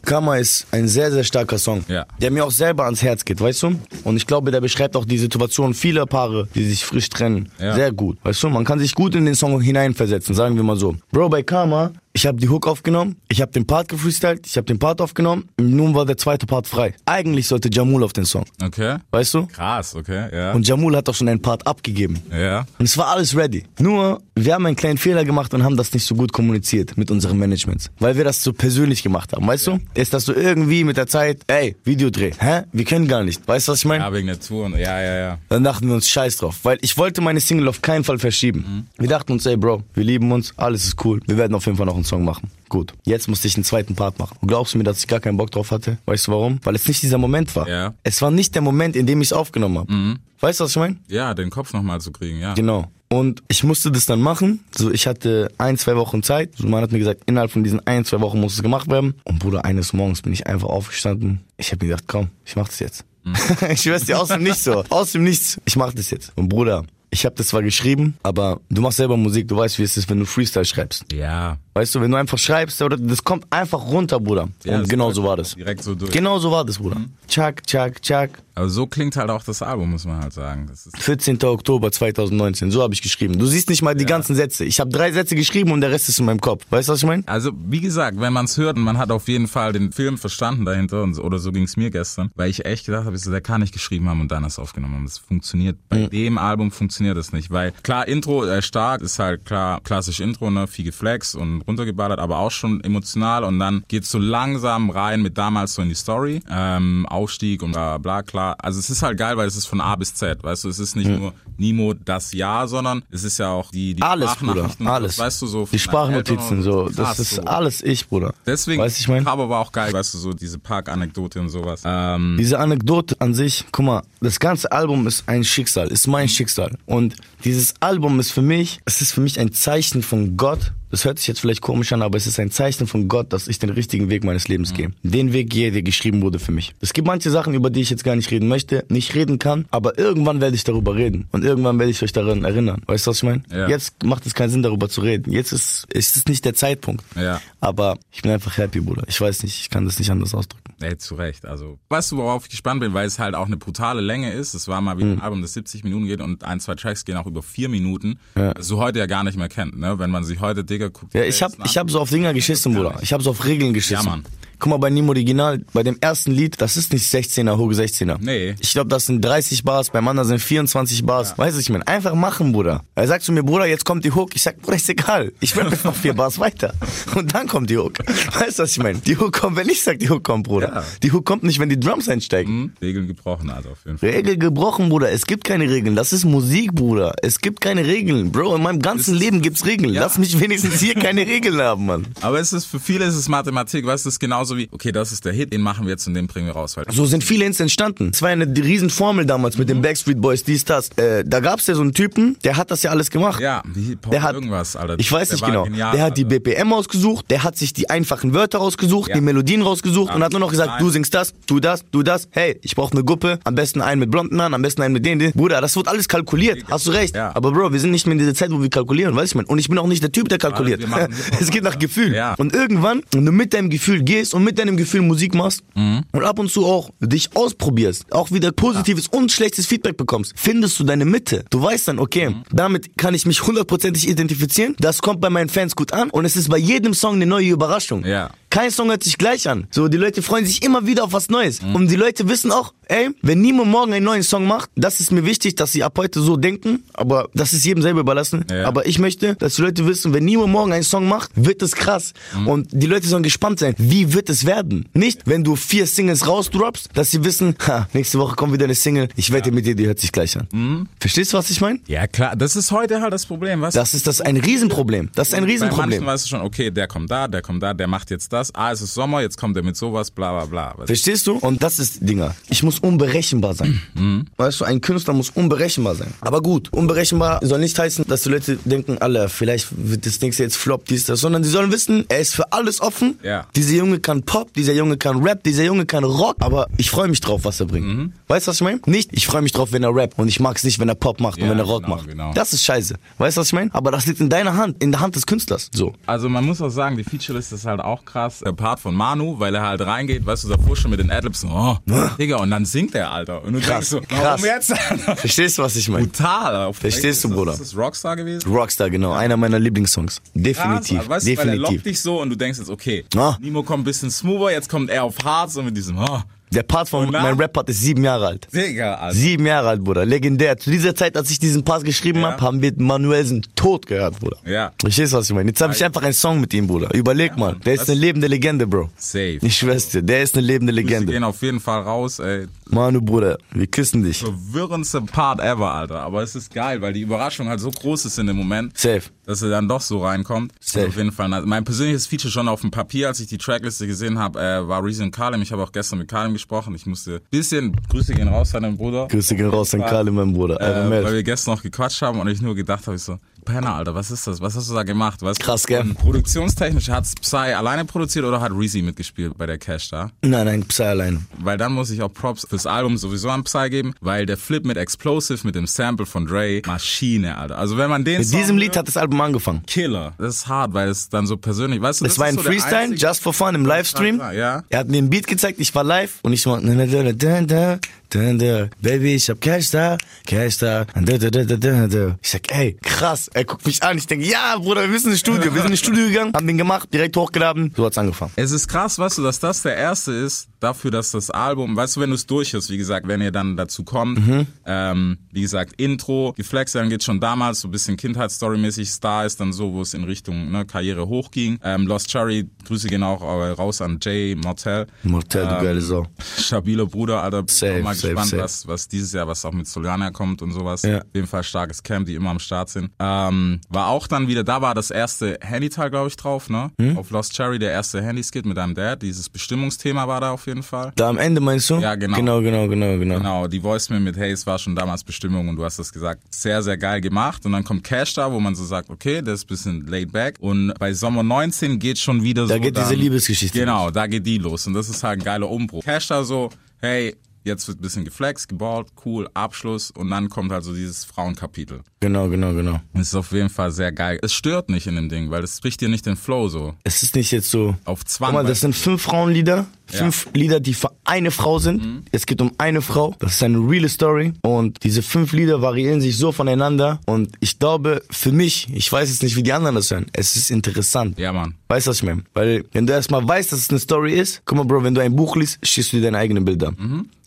Karma ist ein sehr, sehr starker Song, Mhm. Ja. der mir auch selber ans Herz geht, weißt du? Und ich glaube, der beschreibt auch die Situation vieler Paare, die sich frisch trennen, Ja. sehr gut. Weißt du, man kann sich gut in den Song hineinversetzen, sagen wir mal so. Bro, bei Karma, ich habe die Hook aufgenommen, ich habe den Part gefreestylt, ich habe den Part aufgenommen, nun war der zweite Part frei. Eigentlich sollte Jamul auf den Song, Okay. weißt du? Krass, okay, ja. Und Jamul hat auch schon einen Part abgegeben. ja. Und es war alles ready. Nur, wir haben einen kleinen Fehler gemacht und haben das nicht so gut kommuniziert mit unserem Management. Weil wir das so persönlich gemacht haben, weißt du? Ist das so irgendwie mit der Zeit, ey, Videodreh, hä? Wir können gar nicht. Weißt du, was ich meine? Ja, wegen der Tour und, ja, ja, ja. Dann dachten wir uns scheiß drauf. Weil ich wollte meine Single auf keinen Fall verschieben. Wir dachten uns, ey Bro, wir lieben uns, alles ist cool. Wir werden auf jeden Fall noch einen Song machen. Gut. Jetzt musste ich einen zweiten Part machen. Und glaubst du mir, dass ich gar keinen Bock drauf hatte? Weißt du warum? Weil es nicht dieser Moment war. Ja. Es war nicht der Moment, in dem ich es aufgenommen habe. Weißt du, was ich meine? Ja, den Kopf nochmal zu kriegen, ja. Genau. Und ich musste das dann machen. So, ich hatte ein, zwei Wochen Zeit. So, man hat mir gesagt, innerhalb von diesen ein, zwei Wochen muss es gemacht werden. Und Bruder, eines Morgens bin ich einfach aufgestanden. Ich habe mir gedacht, komm, ich mach das jetzt. ich schwör's dir, aus dem Nichts so. Aus dem Nichts. Ich mach das jetzt. Und Bruder, ich habe das zwar geschrieben, aber du machst selber Musik, du weißt, wie es ist, wenn du Freestyle schreibst. Ja. Weißt du, wenn du einfach schreibst, oder das kommt einfach runter, Bruder. ja Und das genau so war das. Direkt so durch. Genau so war das, Bruder. Tschak, tschak, tschak. Aber so klingt halt auch das Album, muss man halt sagen. Das ist 14. Oktober 2019, so habe ich geschrieben. Du siehst nicht mal die ganzen Sätze. Ich habe drei Sätze geschrieben und der Rest ist in meinem Kopf. Weißt du, was ich meine? Also, wie gesagt, wenn man es hört und man hat auf jeden Fall den Film verstanden dahinter, und, so- oder so ging es mir gestern, weil ich echt gedacht habe, so, der kann nicht geschrieben haben und dann erst aufgenommen haben. Das funktioniert. Bei dem Album funktioniert das nicht, weil klar, Intro äh, stark, ist halt klar, klassisch Intro, ne, viel geflext und runtergeballert, aber auch schon emotional und dann geht's so langsam rein mit damals so in die Story, ähm, Aufstieg und bla, bla, klar. Also es ist halt geil, weil es ist von A bis Z, weißt du, es ist nicht nur Nimo das Jahr, sondern es ist ja auch die, die Alles, Bruder. Alles. Das, weißt du, so Die Sprachnotizen, so. krass, Das ist so. alles ich, Bruder. Deswegen, Weißt du, ich meine? aber war auch geil, weißt du, so diese Park-Anekdote und sowas. Ähm, Diese Anekdote an sich, guck mal, das ganze Album ist ein Schicksal, ist mein Schicksal. Und dieses Album ist für mich, es ist für mich ein Zeichen von Gott, das hört sich jetzt vielleicht komisch an, aber es ist ein Zeichen von Gott, dass ich den richtigen Weg meines Lebens gehe. Den Weg gehe, der geschrieben wurde für mich. Es gibt manche Sachen, über die ich jetzt gar nicht reden möchte, nicht reden kann, aber irgendwann werde ich darüber reden. Und irgendwann werde ich euch daran erinnern. Weißt du, was ich meine? Ja. Jetzt macht es keinen Sinn, darüber zu reden. Jetzt ist, ist es nicht der Zeitpunkt. Ja. Aber ich bin einfach happy, Bruder. Ich weiß nicht, ich kann das nicht anders ausdrücken. Ey, zu Recht. Also, weißt du, worauf ich gespannt bin, weil es halt auch eine brutale Länge ist. Es war mal wieder Mhm. ein Album, das 70 Minuten geht und ein, zwei Tracks gehen auch über vier Minuten. Das du heute ja gar nicht mehr kennt, ne? Wenn man sich heute Digga guckt. Ja, ich hab, ich hab so auf Dinger geschissen, Bruder. Ich hab so auf Regeln geschissen. Ja, Mann. Guck mal, bei Nimo Original, bei dem ersten Lied, das ist nicht 16er, hohe 16er. Nee. Ich glaube, das sind 30 Bars, beim anderen sind 24 Bars. Weißt du, ich meine, einfach machen, Bruder. Er sagt zu mir, Bruder, jetzt kommt die Hook. Ich sag, Bruder, ist egal. Ich will noch vier Bars weiter. Und dann kommt die Hook. Weißt du, was ich meine? Die Hook kommt, wenn ich sag, die Hook kommt, Bruder. Ja. Die Hook kommt nicht, wenn die Drums einsteigen. Hm? Regeln gebrochen, also auf jeden Fall. Regel gebrochen, Bruder. Es gibt keine Regeln. Das ist Musik, Bruder. Es gibt keine Regeln. Bro, in meinem ganzen Leben gibt's Regeln. Ja. Lass mich wenigstens hier keine Regeln haben, Mann. Aber es ist, für viele ist es Mathematik, weißt du, es ist genauso wie, okay, das ist der Hit, den machen wir jetzt und den bringen wir raus. Weil So sind viele Hits entstanden. Es war eine Riesenformel damals mit den Backstreet Boys, dies, das. Äh, da gab's ja so einen Typen, der hat das ja alles gemacht. ja, Der hat, irgendwas, Alter. ich weiß Der nicht genau, genial, der hat die. BPM ausgesucht, der hat sich die einfachen Wörter rausgesucht, Ja. die Melodien rausgesucht und hat nur noch gesagt, Nein. du singst das, du das, du das. Hey, ich brauche eine Gruppe, am besten einen mit blonden Haaren, am besten einen mit denen. den. Bruder, das wird alles kalkuliert, hast du recht. Ja. Aber Bro, wir sind nicht mehr in dieser Zeit, wo wir kalkulieren, weißt du, man. Und ich bin auch nicht der Typ, der kalkuliert. Hip-Hop, es geht nach. Gefühl. Ja. Und irgendwann, wenn du mit deinem Gefühl gehst und mit deinem Gefühl Musik machst Mhm. und ab und zu auch dich ausprobierst, auch wieder positives und schlechtes Feedback bekommst, findest du deine Mitte. Du weißt dann, okay, Mhm. damit kann ich mich hundertprozentig identifizieren, das kommt bei meinen Fans gut an und es ist bei jedem Song eine neue Überraschung. Ja. Kein Song hört sich gleich an. So, die Leute freuen sich immer wieder auf was Neues. Mhm. Und die Leute wissen auch, ey, wenn Nimo morgen einen neuen Song macht, das ist mir wichtig, dass sie ab heute so denken, aber das ist jedem selber überlassen. Ja. Aber ich möchte, dass die Leute wissen, wenn Nimo morgen einen Song macht, wird es krass. Mhm. Und die Leute sollen gespannt sein, wie wird es werden? Nicht, wenn du vier Singles rausdroppst, dass sie wissen, ha, nächste Woche kommt wieder eine Single, ich wette mit dir, die hört sich gleich an. Mhm. Verstehst du, was ich meine? Ja, klar, das ist heute halt das Problem, du? Das ist das ein Riesenproblem. Das ist ein Bei Riesenproblem. manchen weißt du schon, okay, der kommt da, der kommt da, der macht jetzt das. Ah, es ist Sommer, jetzt kommt er mit sowas, bla bla bla. Weißt? Verstehst du? Und das ist, Dinger, ich muss unberechenbar sein. Mhm. Weißt du, ein Künstler muss unberechenbar sein. Aber gut, unberechenbar soll nicht heißen, dass die Leute denken, alle, vielleicht wird das nächste jetzt Flop, dies, das, sondern sie sollen wissen, er ist für alles offen. Ja. Dieser Junge kann Pop, dieser Junge kann Rap, dieser Junge kann Rock, aber ich freue mich drauf, was er bringt. Mhm. Weißt du, was ich meine? Nicht, ich freue mich drauf, wenn er Rap und ich mag es nicht, wenn er Pop macht und Ja, wenn er Rock genau, macht. genau. Das ist scheiße. Weißt du, was ich meine? Aber das liegt in deiner Hand, in der Hand des Künstlers. So. Also man muss auch sagen, die Featurelist ist halt auch krass. Der Part von Manu, weil er halt reingeht, weißt du, davor schon mit den Adlibs, oh, Digga, und dann singt er, Alter. Und du Krass, denkst so, krass. warum jetzt? Alter? Verstehst du, was ich meine? Brutal. Verstehst du, Bruder? Ist das Rockstar gewesen? Rockstar, genau. Einer meiner Lieblingssongs. Definitiv. Krass, weißt du, weil er Definitiv. lockt dich so und du denkst jetzt, okay, Ah. Nimo kommt ein bisschen smoother, jetzt kommt er auf Hard, so mit diesem, oh, Der Part von meinem Rap-Part ist sieben Jahre alt. Digga, Alter. Sieben Jahre alt, Bruder. Legendär. Zu dieser Zeit, als ich diesen Part geschrieben Ja. hab, haben wir Manuelsen tot gehört, Bruder. Ja. Verstehst du, was ich meine? Jetzt habe ich einfach einen Song mit ihm, Bruder. Überleg mal. Der ist eine lebende Legende, Bro. Safe. Ich schwör's dir, der ist eine lebende Legende. gehen auf jeden Fall raus, ey. Manu, Bruder, wir küssen dich. Verwirrendste Part ever, Alter. Aber es ist geil, weil die Überraschung halt so groß ist in dem Moment. Safe. Dass er dann doch so reinkommt. Safe. Auf jeden Fall. Mein persönliches Feature schon auf dem Papier, als ich die Trackliste gesehen habe, äh, war Reason und Kalim. Ich habe auch gestern mit Kalim gesprochen. Ich musste bisschen, Grüße gehen raus an den Bruder. Grüße gehen raus an Karl, mein Bruder. Äh, weil wir gestern noch gequatscht haben und ich nur gedacht habe, ich so, Penner, Alter, was ist das? Was hast du da gemacht? Du? Krass, gell? Produktionstechnisch hat Psy alleine produziert oder hat Reezy mitgespielt bei der Cash da? Nein, nein, Psy alleine. Weil dann muss ich auch Props fürs Album sowieso an Psy geben, weil der Flip mit Explosive, mit dem Sample von Dre, Maschine, Alter. Also wenn man den Mit Song diesem Lied hört, hat das Album angefangen. Killer. Das ist hart, weil es dann so persönlich, weißt du, das Es war ist ein so der Freestyle, einzige- just for fun, im Livestream. Ja. Er hat mir einen Beat gezeigt, ich war live und ich so, Baby, ich hab Cash da, Cash da. Ich sag, ey, krass. Er guckt mich an, ich denke, ja, Bruder, wir sind ins Studio. Wir sind ins Studio gegangen, haben den gemacht, direkt hochgeladen, so hat's angefangen. Es ist krass, weißt du, dass das der erste ist, dafür, dass das Album, weißt du, wenn du es durch hast, wie gesagt, wenn ihr dann dazu kommt, Mhm. ähm, wie gesagt, Intro, Geflex, dann geht schon damals so ein bisschen Kindheitsstory-mäßig, Star ist dann so, wo es in Richtung ne, Karriere hochging. Ähm, Lost Cherry, Grüße gehen auch äh, raus an Jay Mortel. Mortel, du geile Sau. Stabiler Bruder, Alter. Safe, mal safe, gespannt, safe. Was, was dieses Jahr, was auch mit Soliana kommt und sowas. Ja. Auf jeden Fall starkes Camp, die immer am Start sind. Ähm, war auch dann wieder, da war das erste Handyteil, glaube ich, drauf, ne? Hm? Auf Lost Cherry, der erste Handyskit mit deinem Dad. Dieses Bestimmungsthema war da auf jeden Fall. Da am Ende meinst du? Ja, genau. Genau, genau, genau, genau. Genau, die Voicemail mit, hey, es war schon damals Bestimmung und du hast das gesagt. Sehr, sehr geil gemacht. Und dann kommt Cash da, wo man so sagt, okay, das ist ein bisschen laid back. Und bei Sommer 19 geht schon wieder so. Da geht diese dann- Liebesgeschichte Genau, da geht die los. Und das ist halt ein geiler Umbruch. Cash da so, hey, jetzt wird ein bisschen geflext, geballt, cool, Abschluss. Und dann kommt halt so dieses Frauenkapitel. Genau, genau, genau. Das ist auf jeden Fall sehr geil. Es stört nicht in dem Ding, weil es bricht dir nicht den Flow so. Es ist nicht jetzt so. Auf Zwang. Guck mal, das sind fünf Frauenlieder. Fünf Lieder, die für eine Frau sind. Mhm. Es geht um eine Frau. Das ist eine reale Story. Und diese fünf Lieder variieren sich so voneinander. Und ich glaube, für mich, ich weiß jetzt nicht, wie die anderen das hören, es ist interessant. Ja, Mann. Weißt du, was ich meine? Weil, wenn du erstmal weißt, dass es eine Story ist, guck mal, Bro, wenn du ein Buch liest, schießt du dir deine eigenen Bilder.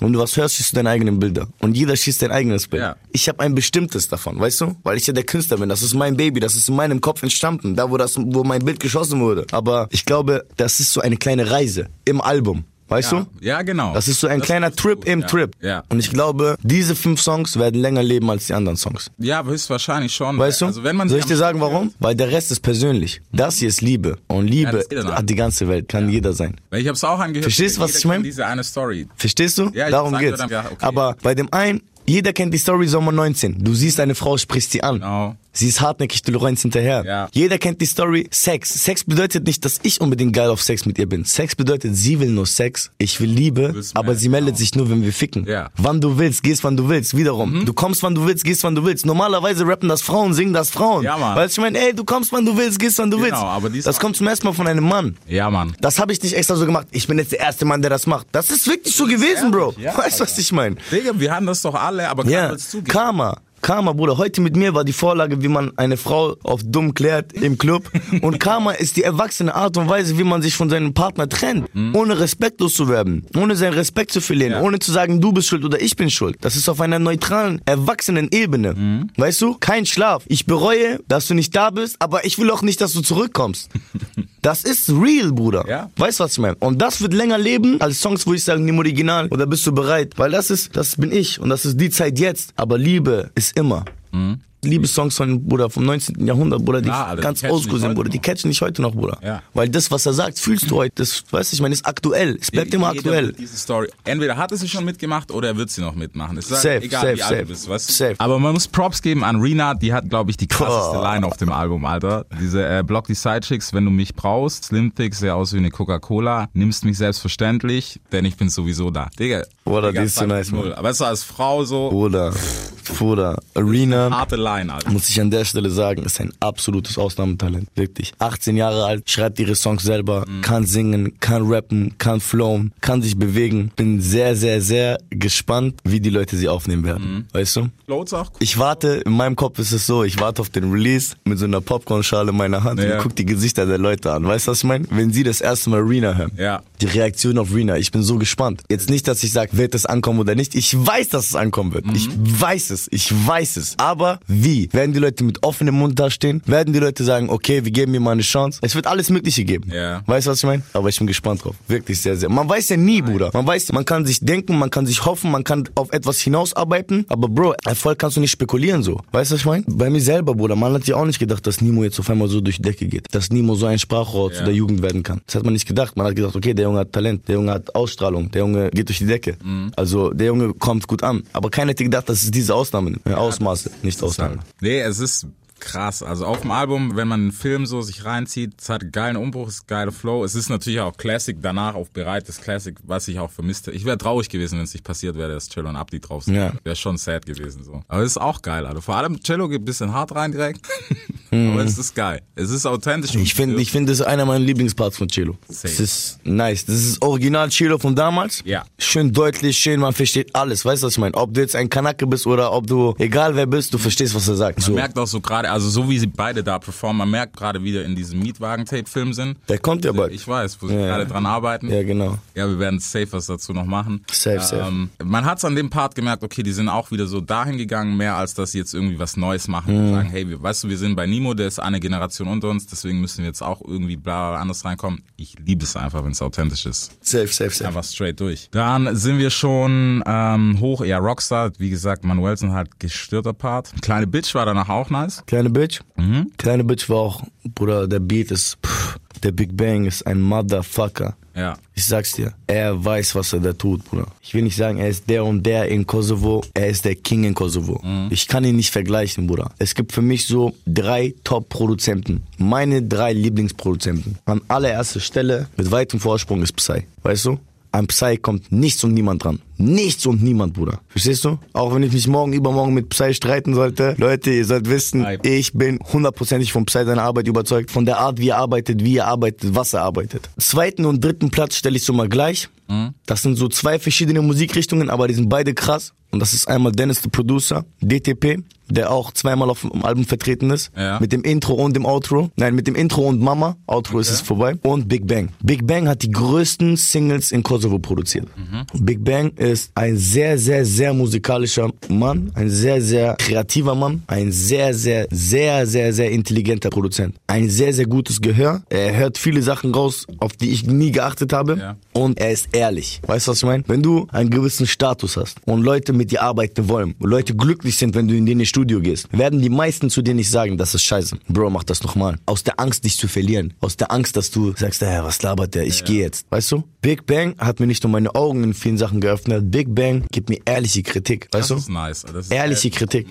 Wenn du was hörst, schießt du deine eigenen Bilder. Und jeder schießt sein eigenes Bild. Ja. Ich habe ein bestimmtes davon, weißt du? Weil ich ja der Künstler bin. Das ist mein Baby, das ist in meinem Kopf entstanden, da wo, das, wo mein Bild geschossen wurde. Aber ich glaube, das ist so eine kleine Reise im Album. Weißt Ja, du? ja, genau. Das ist so ein Das kleiner Trip gut, im ja. Trip. Ja. Und ich glaube, diese fünf Songs werden länger leben als die anderen Songs. Ja, höchstwahrscheinlich schon. Weißt du? Also wenn man Soll ich dir sagen, warum? Weil der Rest ist persönlich. Das hier ist Liebe. Und Liebe dann hat die ganze Welt, kann jeder sein. Weil ich hab's auch angehört. Verstehst du, was ich mein? kennt Diese eine Story. Verstehst du? Ja, ich Darum geht's. ja, okay. Aber bei dem einen, jeder kennt die Story Sommer 19. Du siehst eine Frau, sprichst sie an. Genau. Sie ist hartnäckig, du rennst hinterher. Ja. Jeder kennt die Story Sex. Sex bedeutet nicht, dass ich unbedingt geil auf Sex mit ihr bin. Sex bedeutet, sie will nur Sex, ich will Liebe, aber sie meldet genau. sich nur, wenn wir ficken. Ja. Mhm. Wann du willst, gehst wann du willst. Wiederum. Du kommst wann du willst, gehst wann du willst. Normalerweise rappen das Frauen, singen das Frauen. Ja, Mann. Weil ich meine, ey, du kommst wann du willst, gehst wann du Genau, willst. aber das kommt zum ersten Mal von einem Mann. Ja, Mann. Das habe ich nicht extra so gemacht. Ich bin jetzt der erste Mann, der das macht. Das ist wirklich so gewesen, Bro. Ja, weißt du, was ich meine? Digga, wir haben das doch alle, aber keiner Ja, zugeben. Karma. Karma, Bruder. Heute mit mir war die Vorlage, wie man eine Frau auf dumm klärt im Club. Und Karma ist die erwachsene Art und Weise, wie man sich von seinem Partner trennt. Ohne respektlos zu werden. Ohne seinen Respekt zu verlieren. Ja. Ohne zu sagen, du bist schuld oder ich bin schuld. Das ist auf einer neutralen, erwachsenen Ebene. Weißt du? Kein Schlaf. Ich bereue, dass du nicht da bist, aber ich will auch nicht, dass du zurückkommst. Das ist real, Bruder. Ja. Weißt du, was ich meine? Und das wird länger leben als Songs, wo ich sage, nimm Original oder bist du bereit? Weil das ist, das bin ich und das ist die Zeit jetzt. Aber Liebe ist immer. Liebessongs von, Bruder, vom 19. Jahrhundert, Bruder, die die ganz oldschool sind, Bruder. Die catchen dich heute noch, Bruder. Ja. Weil das, was er sagt, fühlst du heute. Das, weißt du, ich meine, ist aktuell. Es bleibt immer aktuell. Diese Story. Entweder hat er sie schon mitgemacht oder er wird sie noch mitmachen. Es ist Safe, egal, safe, wie alt safe. bist, weißt du? Safe. Aber man muss Props geben an Rena, die hat, glaube ich, die krasseste Boah. Line auf dem Album, Alter. Diese äh, Block die Sidechicks, wenn du mich brauchst, Slim Thick, sehr aus wie eine Coca-Cola, nimmst mich selbstverständlich, denn ich bin sowieso da. Digga. Bruder, die ist so nice, 2.0. Mann. Aber weißt du, als Frau so, Bruder, Bruder, Arena. harte Line, Alter. muss ich an der Stelle sagen, ist ein absolutes Ausnahmetalent. Wirklich. 18 Jahre alt, schreibt ihre Songs selber, kann singen, kann rappen, kann flowen, kann sich bewegen. Bin sehr, sehr, sehr gespannt, wie die Leute sie aufnehmen werden. Weißt du? Floats auch cool. Ich warte, in meinem Kopf ist es so, ich warte auf den Release mit so einer Popcornschale in meiner Hand Ja. und guck die Gesichter der Leute an. Weißt du, was ich meine? Wenn sie das erste Mal Rena hören. Ja. Die Reaktion auf Rena, ich bin so gespannt. Jetzt nicht, dass ich sage, wird es ankommen oder nicht. Ich weiß, dass es ankommen wird. Ich weiß es, ich weiß es. Aber wie? Werden die Leute mit offenem Mund dastehen? Werden die Leute sagen, okay, wir geben mir mal eine Chance? Es wird alles Mögliche geben. Ja. Weißt du, was ich meine? Aber ich bin gespannt drauf. Wirklich sehr, sehr. Man weiß ja nie, Bruder. Man weiß, man kann sich denken, man kann sich hoffen, man kann auf etwas hinausarbeiten. Aber Bro, Erfolg kannst du nicht spekulieren so. Weißt du, was ich meine? Bei mir selber, Bruder, man hat ja auch nicht gedacht, dass Nimo jetzt auf einmal so durch die Decke geht. Dass Nimo so ein Sprachrohr zu Ja. der Jugend werden kann. Das hat man nicht gedacht. Man hat gedacht, okay, der Junge hat Talent, der Junge hat Ausstrahlung, der Junge geht durch die Decke. Mhm. Also der Junge kommt gut an. Aber keiner hätte gedacht, dass es diese Ausnahmen, äh, Ausmaße, nicht Ausnahmen. Nee, es ist krass. Also auf dem Album, wenn man einen Film so sich reinzieht, es hat einen geilen Umbruch, es ist geiler Flow. Es ist natürlich auch Classic danach, auf bereites Classic, was ich auch vermisste. Ich wäre traurig gewesen, wenn es nicht passiert wäre, dass Cello und Abdi drauf sind. Ja. Wäre schon sad gewesen so. Aber es ist auch geil, also vor allem Cello geht ein bisschen hart rein direkt. Aber es ist geil. Es ist authentisch. Mhm. Ich finde, ich finde, das ist einer meiner Lieblingsparts von Cello. Safe. Das ist nice. Das ist original Cello von damals. Ja. Schön deutlich, schön, man versteht alles. Weißt du, was ich meine? Ob du jetzt ein Kanake bist oder ob du, egal wer bist, du verstehst, was er sagt. So. Man merkt auch so gerade, also so wie sie beide da performen, man merkt gerade wieder in diesem Mietwagen-Tape-Film sind. Der kommt ja bald. Ich weiß, wo sie Ja, gerade dran arbeiten. Ja, genau. Ja, wir werden safe was dazu noch machen. Safe, safe. Ähm, man hat es an dem Part gemerkt, okay, die sind auch wieder so dahin gegangen, mehr als dass sie jetzt irgendwie was Neues machen Mhm. und sagen, hey, wir, weißt du, wir sind bei Nemo Capimo, der ist eine Generation unter uns, deswegen müssen wir jetzt auch irgendwie bla anders reinkommen. Ich liebe es einfach, wenn es authentisch ist. Safe, safe, safe. Einfach straight durch. Dann sind wir schon ähm, hoch, ja, Rockstar, wie gesagt, Manuelsen halt gestörter Part. Kleine Bitch war danach auch nice. Kleine Bitch. Kleine Bitch war auch, Bruder, der Beat ist, pff, der Big Bang ist ein Motherfucker. Ja. Ich sag's dir, er weiß, was er da tut, Bruder. Ich will nicht sagen, er ist der und der in Kosovo, er ist der King in Kosovo. Ich kann ihn nicht vergleichen, Bruder. Es gibt für mich so drei Top-Produzenten. Meine drei Lieblingsproduzenten. An allererster Stelle mit weitem Vorsprung ist Psy. Weißt du? An Psy kommt nichts und niemand dran. Nichts und niemand, Bruder. Verstehst du? Auch wenn ich mich morgen, übermorgen mit Psy streiten sollte. Leute, ihr sollt wissen, ich bin hundertprozentig von Psy seiner Arbeit überzeugt. Von der Art, wie er arbeitet, wie er arbeitet, was er arbeitet. Zweiten und dritten Platz stelle ich so mal gleich. Das sind so zwei verschiedene Musikrichtungen, aber die sind beide krass. Und das ist einmal Dennis, the Producer, DTP, der auch zweimal auf dem Album vertreten ist. Ja. Mit dem Intro und dem Outro. Nein, mit dem Intro und Mama. Outro ist es vorbei. Und Big Bang. Big Bang hat die größten Singles in Kosovo produziert. Big Bang ist ein sehr, sehr, sehr musikalischer Mann. Ein sehr, sehr kreativer Mann. Ein sehr, sehr, sehr, sehr, sehr intelligenter Produzent. Ein sehr, sehr gutes Gehör. Er hört viele Sachen raus, auf die ich nie geachtet habe. Ja. Und er ist ehrlich. Weißt du, was ich meine? Wenn du einen gewissen Status hast und Leute mit dir arbeiten wollen, Leute glücklich sind, wenn du in den Studio gehst, werden die meisten zu dir nicht sagen, das ist scheiße. Bro, mach das nochmal. Aus der Angst, dich zu verlieren. Aus der Angst, dass du sagst, ja, was labert der? Ich gehe jetzt. Weißt du? Big Bang hat mir nicht nur meine Augen in vielen Sachen geöffnet. Big Bang gibt mir ehrliche Kritik. Weißt Das du? ist nice. Das ist ehrliche echt- Kritik.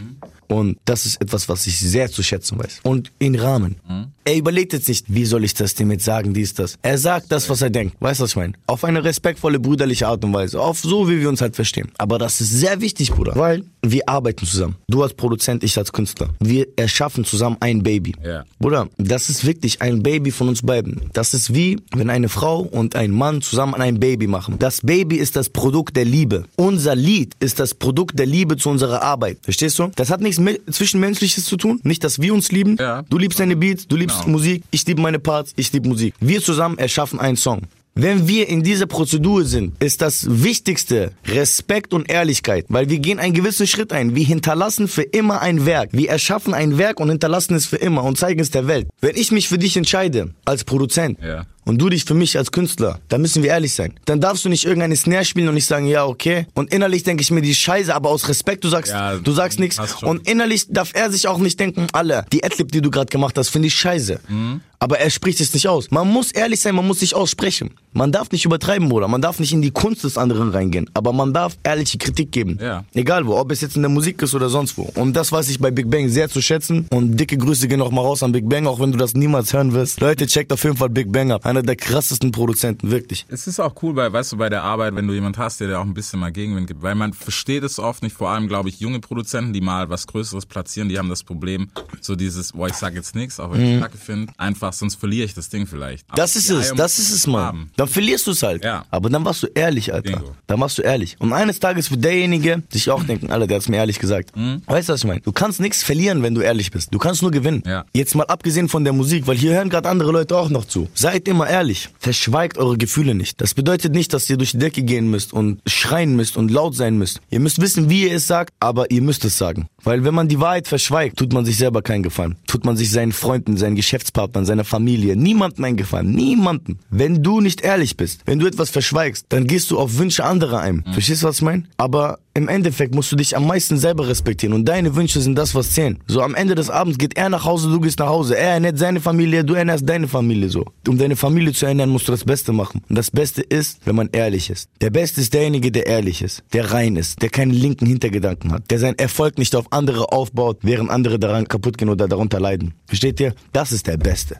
Und das ist etwas, was ich sehr zu schätzen weiß. Und in Rahmen. Er überlegt jetzt nicht, wie soll ich das dem jetzt sagen, dies, das. Er sagt das, was er denkt. Weißt du, was ich meine? Auf eine respektvolle, brüderliche Art und Weise. Auf so, wie wir uns halt verstehen. Aber das ist sehr wichtig, Bruder. Weil wir arbeiten zusammen. Du als Produzent, ich als Künstler. Wir erschaffen zusammen ein Baby. Ja. Bruder, das ist wirklich ein Baby von uns beiden. Das ist wie, wenn eine Frau und ein Mann zusammen ein Baby machen. Das Baby ist das Produkt der Liebe. Unser Lied ist das Produkt der Liebe zu unserer Arbeit. Verstehst du? Das hat nichts mit Zwischenmenschliches zu tun. Nicht, dass wir uns lieben. Ja. Du liebst deine Beats, du liebst Genau. Musik, ich liebe meine Parts, ich liebe Musik. Wir zusammen erschaffen einen Song. Wenn wir in dieser Prozedur sind, ist das Wichtigste Respekt und Ehrlichkeit, weil wir gehen einen gewissen Schritt ein. Wir hinterlassen für immer ein Werk. Wir erschaffen ein Werk und hinterlassen es für immer und zeigen es der Welt. Wenn ich mich für dich entscheide, als Produzent, Ja. und du dich für mich als Künstler, dann müssen wir ehrlich sein. Dann darfst du nicht irgendeine Snare spielen und nicht sagen, ja, okay. Und innerlich denke ich mir die Scheiße, aber aus Respekt, du sagst, Ja, du sagst nichts. hast schon. Und innerlich darf er sich auch nicht denken, alle, die Adlib, die du gerade gemacht hast, finde ich scheiße. Mhm. Aber er spricht es nicht aus. Man muss ehrlich sein, man muss sich aussprechen. Man darf nicht übertreiben, Bruder. Man darf nicht in die Kunst des anderen reingehen. Aber man darf ehrliche Kritik geben. Ja. Egal wo, ob es jetzt in der Musik ist oder sonst wo. Und das weiß ich bei Big Bang sehr zu schätzen. Und dicke Grüße gehen auch mal raus an Big Bang, auch wenn du das niemals hören wirst. Leute, checkt auf jeden Fall Big Bang ab. Einer der krassesten Produzenten, wirklich. Es ist auch cool, bei, weißt du, bei der Arbeit, wenn du jemand hast, der dir auch ein bisschen mal Gegenwind gibt, weil man versteht es oft nicht, vor allem, glaube ich, junge Produzenten, die mal was Größeres platzieren, die haben das Problem, so dieses, boah, ich sag jetzt nichts, auch wenn ich Kacke finde, einfach, sonst verliere ich das Ding vielleicht. Mhm. Das Aber ist es, das ist es, man Mann. haben. Dann verlierst du es halt. Ja. Aber dann warst du ehrlich, Alter. Bingo. Dann warst du ehrlich. Und eines Tages wird derjenige sich auch denken, Alter, der hat's mir ehrlich gesagt. Mhm. Weißt du, was ich meine? Du kannst nichts verlieren, wenn du ehrlich bist. Du kannst nur gewinnen. Ja. Jetzt mal abgesehen von der Musik, weil hier hören gerade andere Leute auch noch zu. Seid immer ehrlich. Verschweigt eure Gefühle nicht. Das bedeutet nicht, dass ihr durch die Decke gehen müsst und schreien müsst und laut sein müsst. Ihr müsst wissen, wie ihr es sagt, aber ihr müsst es sagen. Weil wenn man die Wahrheit verschweigt, tut man sich selber keinen Gefallen. Tut man sich seinen Freunden, seinen Geschäftspartnern, seiner Familie, niemandem einen Gefallen. Niemanden. Wenn du nicht ehrlich bist, wenn du etwas verschweigst, dann gehst du auf Wünsche anderer ein. Verstehst du, was ich meine? Aber im Endeffekt musst du dich am meisten selber respektieren und deine Wünsche sind das, was zählen. So am Ende des Abends geht er nach Hause, du gehst nach Hause. Er ernährt seine Familie, du ernährst deine Familie so. Um deine Familie zu ernähren, musst du das Beste machen. Und das Beste ist, wenn man ehrlich ist. Der Beste ist derjenige, der ehrlich ist, der rein ist, der keine linken Hintergedanken hat, der seinen Erfolg nicht auf andere aufbaut, während andere daran kaputt gehen oder darunter leiden. Versteht ihr? Das ist der Beste.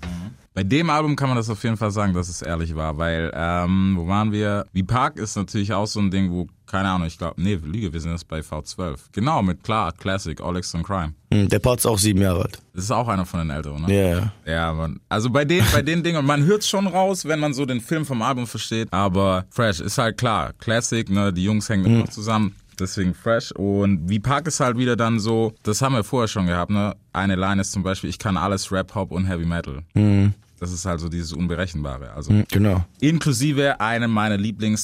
Bei dem Album kann man das auf jeden Fall sagen, dass es ehrlich war, weil, ähm, wo waren wir? Wie Park ist natürlich auch so ein Ding, wo, keine Ahnung, ich glaube, nee, Lüge, wir sind jetzt bei V12. Genau, mit klar, Classic, Olex und Crime. Hm, Der Part ist auch sieben Jahre alt. Das ist auch einer von den Älteren, ne? Ja, ja. Man, also bei den, bei den Dingen, man hört's schon raus, wenn man so den Film vom Album versteht, aber Fresh ist halt klar, Classic, ne, die Jungs hängen immer noch zusammen, deswegen Fresh. Und wie Park ist halt wieder dann so, das haben wir vorher schon gehabt, ne, eine Line ist zum Beispiel, ich kann alles Rap, Hop und Heavy Metal. Das ist halt so dieses Unberechenbare. Also Hm, Genau. inklusive einem meiner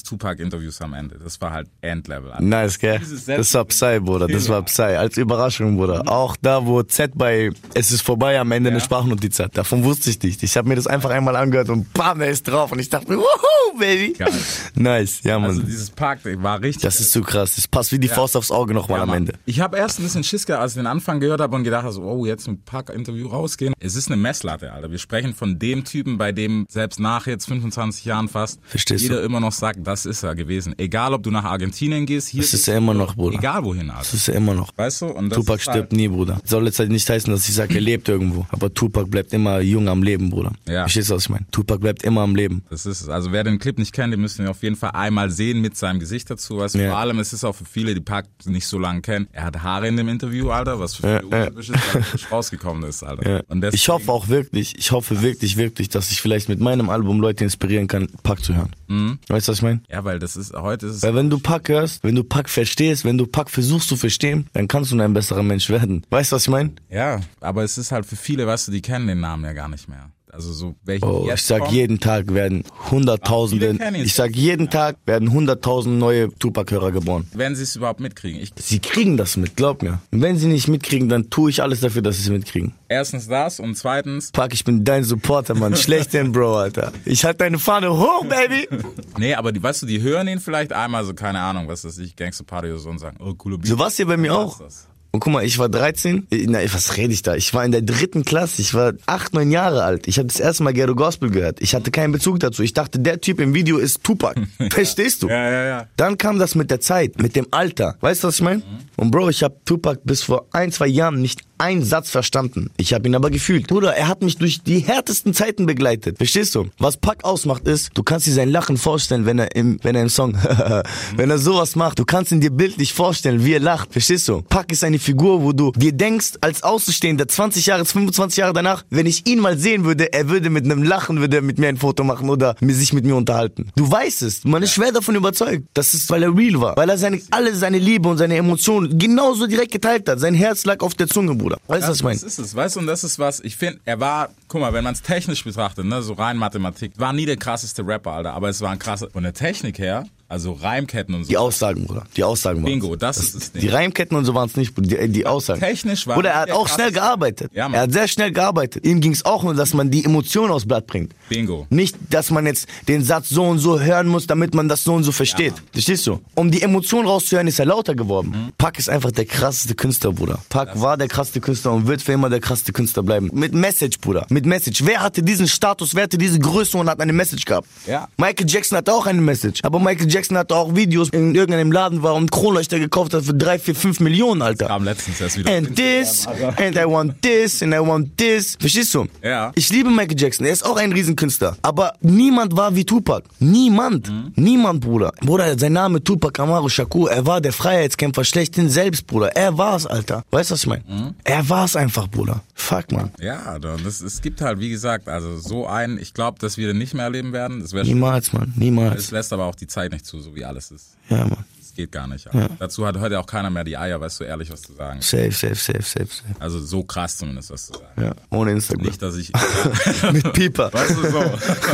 Lieblings-Tupac-Interviews am Ende. Das war halt Endlevel. Also Nice, gell? Das war Psy, Bruder. Das war Psy. Als Überraschung, Bruder. Auch da, wo Z bei Es ist vorbei am Ende eine Sprachnotiz hat. Davon wusste ich nicht. Ich habe mir das einfach einmal angehört und bam, er ist drauf. Und ich dachte mir, wuhu, Baby. Geil. Nice, ja, Mann. Also dieses Pack war richtig. das ist zu krass. Das passt wie die Faust aufs Auge nochmal Ja, am. Ende. Ich habe erst ein bisschen Schiss gehabt, als ich den Anfang gehört habe und gedacht habe, so, oh, jetzt ein Pack-Interview rausgehen. Es ist eine Messlatte, Alter. Wir sprechen von dem Typen, bei dem selbst nach jetzt 25 Jahren fast Verstehst jeder du? immer noch sagt, das ist er gewesen. Egal, ob du nach Argentinien gehst, hier Das ist er immer noch, Bruder. egal wohin, Alter. Das ist er immer noch. Weißt du? Und das Tupac halt- stirbt nie, Bruder. Soll jetzt halt nicht heißen, dass ich sage, er lebt irgendwo. Aber Tupac bleibt immer jung am Leben, Bruder. Ja. Verstehst du, was ich meine? Tupac bleibt immer am Leben. Das ist es. Also wer den Clip nicht kennt, den müssen wir auf jeden Fall einmal sehen mit seinem Gesicht dazu. Weißt du, Ja. vor allem, es ist auch für viele, die Pack nicht so lange kennen. Er hat Haare in dem Interview, Alter, was für Ja, viele ja. frisch rausgekommen ist, Alter. Ja. Ich hoffe auch wirklich, ich hoffe wirklich, wirklich, dass ich vielleicht mit meinem Album Leute inspirieren kann, Pack zu hören. Mhm. Weißt du, was ich meine? Ja, weil das ist, heute ist es Weil wenn du Pack hörst, wenn du Pack verstehst, wenn du Pack versuchst zu verstehen, dann kannst du ein besserer Mensch werden. Weißt du, was ich meine? Ja, aber es ist halt für viele, weißt du, die kennen den Namen ja gar nicht mehr. Also so welche Oh, ich sag kommen, jeden Tag werden hunderttausende, kennen ihn. ich sag jeden Tag werden hunderttausend neue Tupac-Hörer geboren. wenn sie es überhaupt mitkriegen. Ich, Sie kriegen das mit, glaub mir. Und wenn sie nicht mitkriegen, dann tue ich alles dafür, dass sie es mitkriegen. erstens das und zweitens, Pack, ich bin dein Supporter, Mann. Schlechthin, Bro, Alter. Ich halt deine Fahne hoch, Baby. nee, aber die, weißt du, die hören ihn vielleicht einmal so, keine Ahnung, was das, ich Gangster Party oder so und sagen, oh, coole Beat. So war's hier bei mir Was auch. das? Und guck mal, ich war 13. Äh, Na, was rede ich da? Ich war in der dritten Klasse. Ich war acht, neun Jahre alt. Ich habe das erste Mal Ghetto Gospel gehört. Ich hatte keinen Bezug dazu. Ich dachte, der Typ im Video ist Tupac. Verstehst du? Ja, ja, ja. Dann kam das mit der Zeit, mit dem Alter. Weißt du, was ich meine? Und Bro, ich habe Tupac bis vor ein, zwei Jahren nicht einen Satz verstanden. Ich habe ihn aber gefühlt. Bruder, er hat mich durch die härtesten Zeiten begleitet. Verstehst du? Was Pac ausmacht ist, du kannst dir sein Lachen vorstellen, wenn er im, wenn er im Song, wenn er sowas macht. Du kannst ihn dir bildlich vorstellen, wie er lacht. Verstehst du? Pac ist eine Figur, wo du dir denkst, als Außenstehender, 20 Jahre, 25 Jahre danach, wenn ich ihn mal sehen würde, er würde mit einem Lachen, würde er mit mir ein Foto machen oder sich mit mir unterhalten. Du weißt es. Man ist schwer davon überzeugt. Das ist, weil er real war. Weil er seine, alle seine Liebe und seine Emotionen genauso direkt geteilt hat. Sein Herz lag auf der Zunge, Bruder. Weißt du, was ich meine? Das ist es, weißt du, und das ist was, ich finde, er war, guck mal, wenn man es technisch betrachtet, ne, so rein Mathematik, war nie der krasseste Rapper, Alter, aber es war ein krasser, von der Technik her, also Reimketten und so. Die Aussagen, Bruder. Die Aussagen waren. Bingo, das ist das Ding. Die Reimketten und so waren es nicht, Bruder. Die, die Aussagen. Technisch war Bruder, er hat auch schnell gearbeitet. Ja, Mann. er hat sehr schnell gearbeitet. Ihm ging es auch nur, dass man die Emotionen aufs Blatt bringt. Bingo. Nicht, dass man jetzt den Satz so und so hören muss, damit man das so und so versteht. Mann. Verstehst du? Um die Emotionen rauszuhören, ist er lauter geworden. Mhm. Pac ist einfach der krasseste Künstler, Bruder. Pac war der krasseste Künstler und wird für immer der krasseste Künstler bleiben. Mit Message, Bruder. Mit Message. Wer hatte diesen Status, wer hatte diese Größe und hat eine Message gehabt? Ja. Michael Jackson hatte auch eine Message. Aber Michael Jackson hatte auch Videos in irgendeinem Laden war und Kronleuchter gekauft hat für drei, vier, fünf Millionen, Alter. Kam letztens erst wieder. And this, and I want this, and I want this. Verstehst du? Ja. Ich liebe Michael Jackson, er ist auch ein Riesenkünstler. Aber niemand war wie Tupac. Niemand. Mhm. Niemand, Bruder. Bruder, sein Name Tupac Amaru Shakur, er war der Freiheitskämpfer schlechthin selbst, Bruder. Er war's, Alter. Weißt du, was ich meine? Mhm. Er war's einfach, Bruder. Fuck, man. Ja, da- das, es gibt halt, wie gesagt, also so einen, ich glaube, dass wir den nicht mehr erleben werden. Niemals, man. Es Niemals. lässt aber auch die Zeit nicht zu, so wie alles ist. Ja, man. Das geht gar nicht. Alter. Dazu hat heute auch keiner mehr die Eier, weißt du, ehrlich was zu sagen. Safe, safe, safe, safe, safe. Also so krass zumindest was zu sagen. Ja, ohne Instagram. Nicht, dass ich. Mit Pieper. Weißt du so?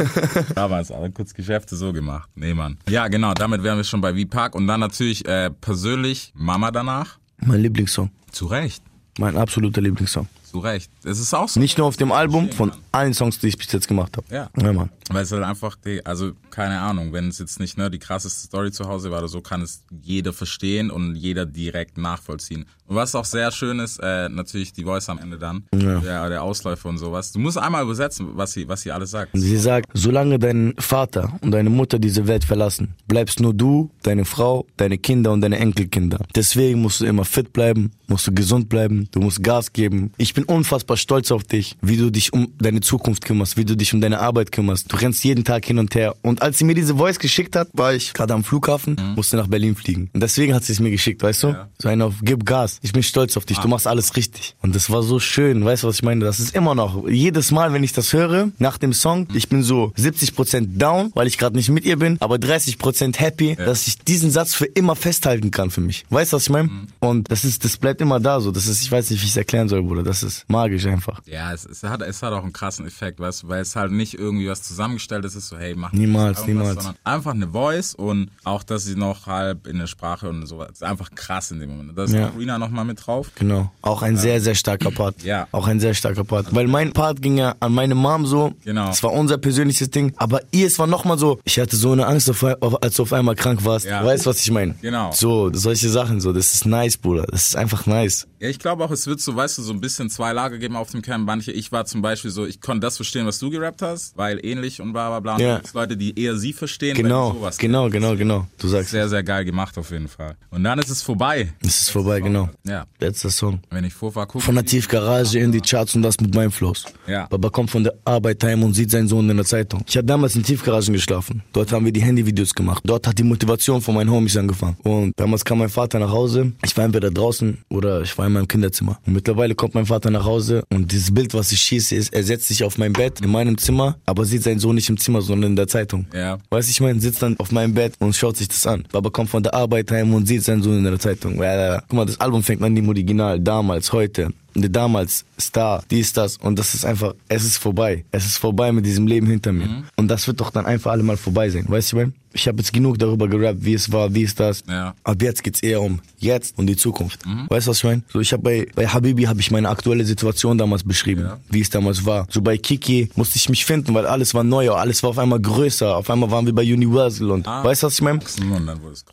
Damals aber kurz Geschäfte so gemacht. Nee, Mann. Ja, genau, damit wären wir schon bei V-Park. Und dann natürlich äh, persönlich Mama danach. Mein Lieblingssong. Zu Recht. Mein absoluter Lieblingssong. Zu Recht. Es ist auch so. Nicht nur auf dem Album, von allen Songs, die ich bis jetzt gemacht habe. Ja. Ja, Mann. Weil es halt einfach, die, also keine Ahnung, wenn es jetzt nicht ne, die krasseste Story zu Hause war oder so, kann es jeder verstehen und jeder direkt nachvollziehen. Und was auch sehr schön ist, äh, natürlich die Voice am Ende dann, Ja. der, der Ausläufer und sowas. Du musst einmal übersetzen, was sie, was sie alles sagt. Sie sagt, solange dein Vater und deine Mutter diese Welt verlassen, bleibst nur du, deine Frau, deine Kinder und deine Enkelkinder. Deswegen musst du immer fit bleiben, musst du gesund bleiben, du musst Gas geben. Ich bin unfassbar stolz auf dich, wie du dich um deine Zukunft kümmerst, wie du dich um deine Arbeit kümmerst. Du rennst jeden Tag hin und her. Und als sie mir diese Voice geschickt hat, war ich gerade am Flughafen, musste nach Berlin fliegen. Und deswegen hat sie es mir geschickt, weißt du? Ja. So ein auf, gib Gas. Ich bin stolz auf dich, du machst alles richtig. Und das war so schön, weißt du, was ich meine? Das ist immer noch, jedes Mal, wenn ich das höre, nach dem Song, ich bin so 70% down, weil ich gerade nicht mit ihr bin, aber 30% happy, dass ich diesen Satz für immer festhalten kann für mich. Weißt du, was ich meine? Und das ist, das bleibt immer da so. Das ist, ich weiß nicht, wie ich es erklären soll, Bruder. Das ist, ist magisch einfach. Ja, es, es, hat, es hat auch einen krassen Effekt, weißt du, weil es halt nicht irgendwie was zusammengestellt ist, ist so, hey, mach Niemals, niemals. sondern einfach eine Voice und auch, dass sie noch halb in der Sprache und so, ist einfach krass in dem Moment. Da ist Ja. auch Rina nochmal mit drauf. Genau. Auch ein sehr, sehr starker Part. Ja. Auch ein sehr starker Part. Weil mein Part ging ja an meine Mom so. Genau. Es war unser persönliches Ding. Aber ihr, es war nochmal so, ich hatte so eine Angst, als du auf einmal krank warst. Ja. Weißt du, was ich meine? Genau. So, solche Sachen so. Das ist nice, Bruder. Das ist einfach nice. Ja, ich glaube auch, es wird so, weißt du, so ein bisschen zwei Lager geben auf dem Camp. Manche, ich war zum Beispiel so, ich konnte das verstehen, was du gerappt hast, weil ähnlich und bla bla bla. Ja. gibt's Leute, die eher sie verstehen, Genau. Genau, genau, genau. Du sagst, Sehr, sehr geil gemacht auf jeden Fall. Und dann ist es vorbei. es ist vorbei, genau. Ja. Letzter Song. Wenn ich vorfahre, gucke. Von der Tiefgarage in die Charts und das mit meinem Flows. Ja. Baba kommt von der Arbeit heim und sieht seinen Sohn in der Zeitung. Ich habe damals in Tiefgaragen geschlafen. Dort haben wir die Handyvideos gemacht. Dort hat die Motivation von meinen Homies angefangen. Und damals kam mein Vater nach Hause. Ich war entweder draußen oder ich war in meinem Kinderzimmer. Und mittlerweile kommt mein Vater nach Hause und dieses Bild, was ich schieße, ist, er setzt sich auf mein Bett in meinem Zimmer, aber sieht seinen Sohn nicht im Zimmer, sondern in der Zeitung. Ja. Weißt du, ich meine, sitzt dann auf meinem Bett und schaut sich das an. Baba kommt von der Arbeit heim und sieht seinen Sohn in der Zeitung. Ja, Guck mal, das Album fängt an im Original, damals, heute. Der damals Star, dies, das. Und das ist einfach, es ist vorbei. Es ist vorbei mit diesem Leben hinter mir. Mhm. Und das wird doch dann einfach alle mal vorbei sein. Weißt du, ich meine? Ich habe jetzt genug darüber gerappt, wie es war, wie ist das. Ja. Ab jetzt geht's eher um jetzt und die Zukunft. Mhm. Weißt du, was ich meine? So, ich habe bei, bei Habibi habe ich meine aktuelle Situation damals beschrieben, Ja. wie es damals war. So bei Kiki musste ich mich finden, weil alles war neu, alles war auf einmal größer. Auf einmal waren wir bei Universal und Ah. weißt du, was ich meine?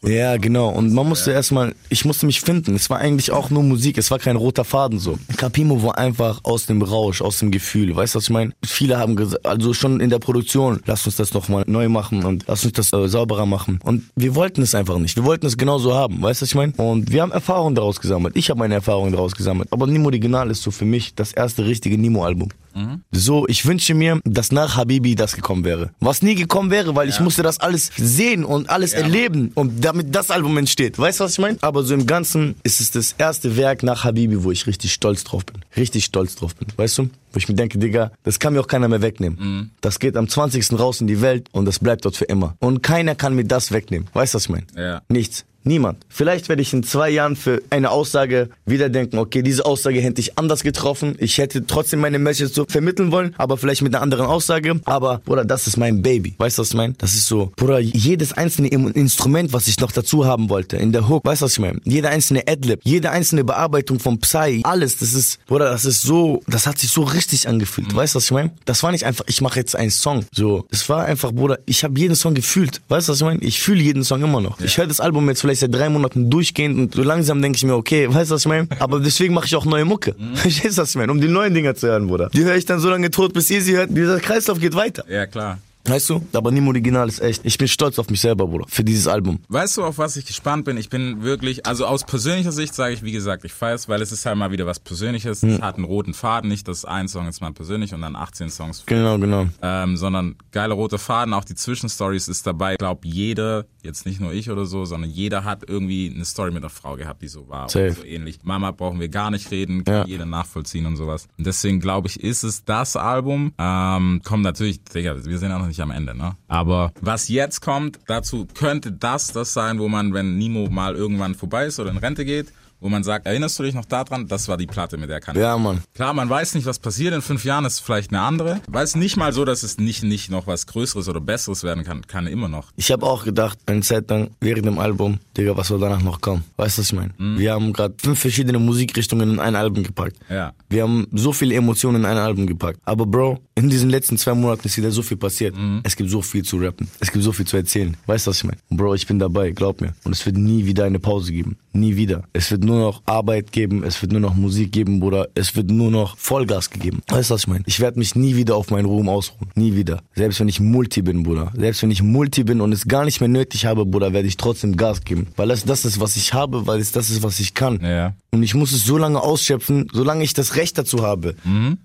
Ja, genau. Und man musste erstmal, ich musste mich finden. Es war eigentlich auch nur Musik, es war kein roter Faden so. Capimo war einfach aus dem Rausch, aus dem Gefühl. Weißt du, was ich meine? Viele haben gesagt, also schon in der Produktion, lass uns das nochmal neu machen und lass uns das äh, sauberer machen. Und wir wollten es einfach nicht. Wir wollten es genauso haben. Weißt du, was ich meine? Und wir haben Erfahrungen daraus gesammelt. Ich habe meine Erfahrungen daraus gesammelt. Aber Nimo Original ist so für mich das erste richtige Nimo-Album. So, ich wünsche mir, dass nach Habibi das gekommen wäre. Was nie gekommen wäre, weil ich musste das alles sehen und alles erleben und damit das Album entsteht. Weißt du, was ich meine? Aber so im Ganzen ist es das erste Werk nach Habibi, wo ich richtig stolz drauf bin. Richtig stolz drauf bin. Weißt du? Wo ich mir denke, Digga, das kann mir auch keiner mehr wegnehmen. Das geht am 20. raus in die Welt und das bleibt dort für immer. Und keiner kann mir das wegnehmen. Weißt du, was ich meine? Ja. Nichts. Niemand. Vielleicht werde ich in zwei Jahren für eine Aussage wieder denken, okay, diese Aussage hätte ich anders getroffen. Ich hätte trotzdem meine Message so vermitteln wollen, aber vielleicht mit einer anderen Aussage. Aber, Bruder, das ist mein Baby. Weißt du, was ich meine? Das ist so, Bruder, jedes einzelne Instrument, was ich noch dazu haben wollte, in der Hook, weißt du, was ich meine? Jeder einzelne Adlib, jede einzelne Bearbeitung vom Psy, alles, das ist, Bruder, das ist so, das hat sich so richtig angefühlt. Weißt du, was ich meine? Das war nicht einfach, ich mache jetzt einen Song. So, es war einfach, Bruder, ich habe jeden Song gefühlt. Weißt du, was ich meine? Ich fühle jeden Song immer noch. Ich höre das Album jetzt vielleicht seit drei Monaten durchgehend und langsam denke ich mir, okay, weißt du, was ich meine? Aber deswegen mache ich auch neue Mucke. Verstehst du, was ich meine? Um die neuen Dinger zu hören, Bruder. Die höre ich dann so lange tot, bis ihr sie hört. Dieser Kreislauf geht weiter. Ja, klar. Weißt du? Aber Nimo Original ist echt. Ich bin stolz auf mich selber, Bruder. Für dieses Album. Weißt du, auf was ich gespannt bin? Ich bin wirklich, also aus persönlicher Sicht sage ich, wie gesagt, ich feier's, weil es ist halt mal wieder was Persönliches. Es hat einen roten Faden, nicht dass ein Song ist mal persönlich und dann 18 Songs Genau, genau. ähm, sondern geile rote Faden, auch die Zwischenstories ist dabei. Ich glaube, jeder, jetzt nicht nur ich oder so, sondern jeder hat irgendwie eine Story mit einer Frau gehabt, die so war. Safe. Oder so ähnlich. Mama brauchen wir gar nicht reden, kann Ja. jeder nachvollziehen und sowas. Und deswegen glaube ich, ist es das Album. Ähm, kommt natürlich, Digga, wir sind auch noch nicht am Ende, ne? Aber was jetzt kommt, dazu könnte das das sein, wo man, wenn Nimo mal irgendwann vorbei ist oder in Rente geht, wo man sagt, erinnerst du dich noch daran? Das war die Platte, mit der kann Ja, Mann. Klar, man weiß nicht, was passiert. In fünf Jahren ist vielleicht eine andere. Weiß nicht mal so, dass es nicht, nicht noch was Größeres oder Besseres werden kann. Kann immer noch. Ich habe auch gedacht, eine Zeit lang während dem Album, Digga, was soll danach noch kommen? Weißt du, was ich meine? Wir haben gerade fünf verschiedene Musikrichtungen in ein Album gepackt. Ja. Wir haben so viele Emotionen in ein Album gepackt. Aber Bro, in diesen letzten zwei Monaten ist wieder so viel passiert. Es gibt so viel zu rappen. Es gibt so viel zu erzählen. Weißt du, was ich meine? Bro, ich bin dabei, glaub mir. Und es wird nie wieder eine Pause geben. Nie wieder. Es wird nur noch Arbeit geben, es wird nur noch Musik geben, Bruder. Es wird nur noch Vollgas gegeben. Weißt du, was ich meine? Ich werde mich nie wieder auf meinen Ruhm ausruhen. Nie wieder. Selbst wenn ich Multi bin, Bruder. Selbst wenn ich Multi bin und es gar nicht mehr nötig habe, Bruder, werde ich trotzdem Gas geben. Weil das das ist, was ich habe, weil es das ist, was ich kann. Ja. Und ich muss es so lange ausschöpfen, solange ich das Recht dazu habe.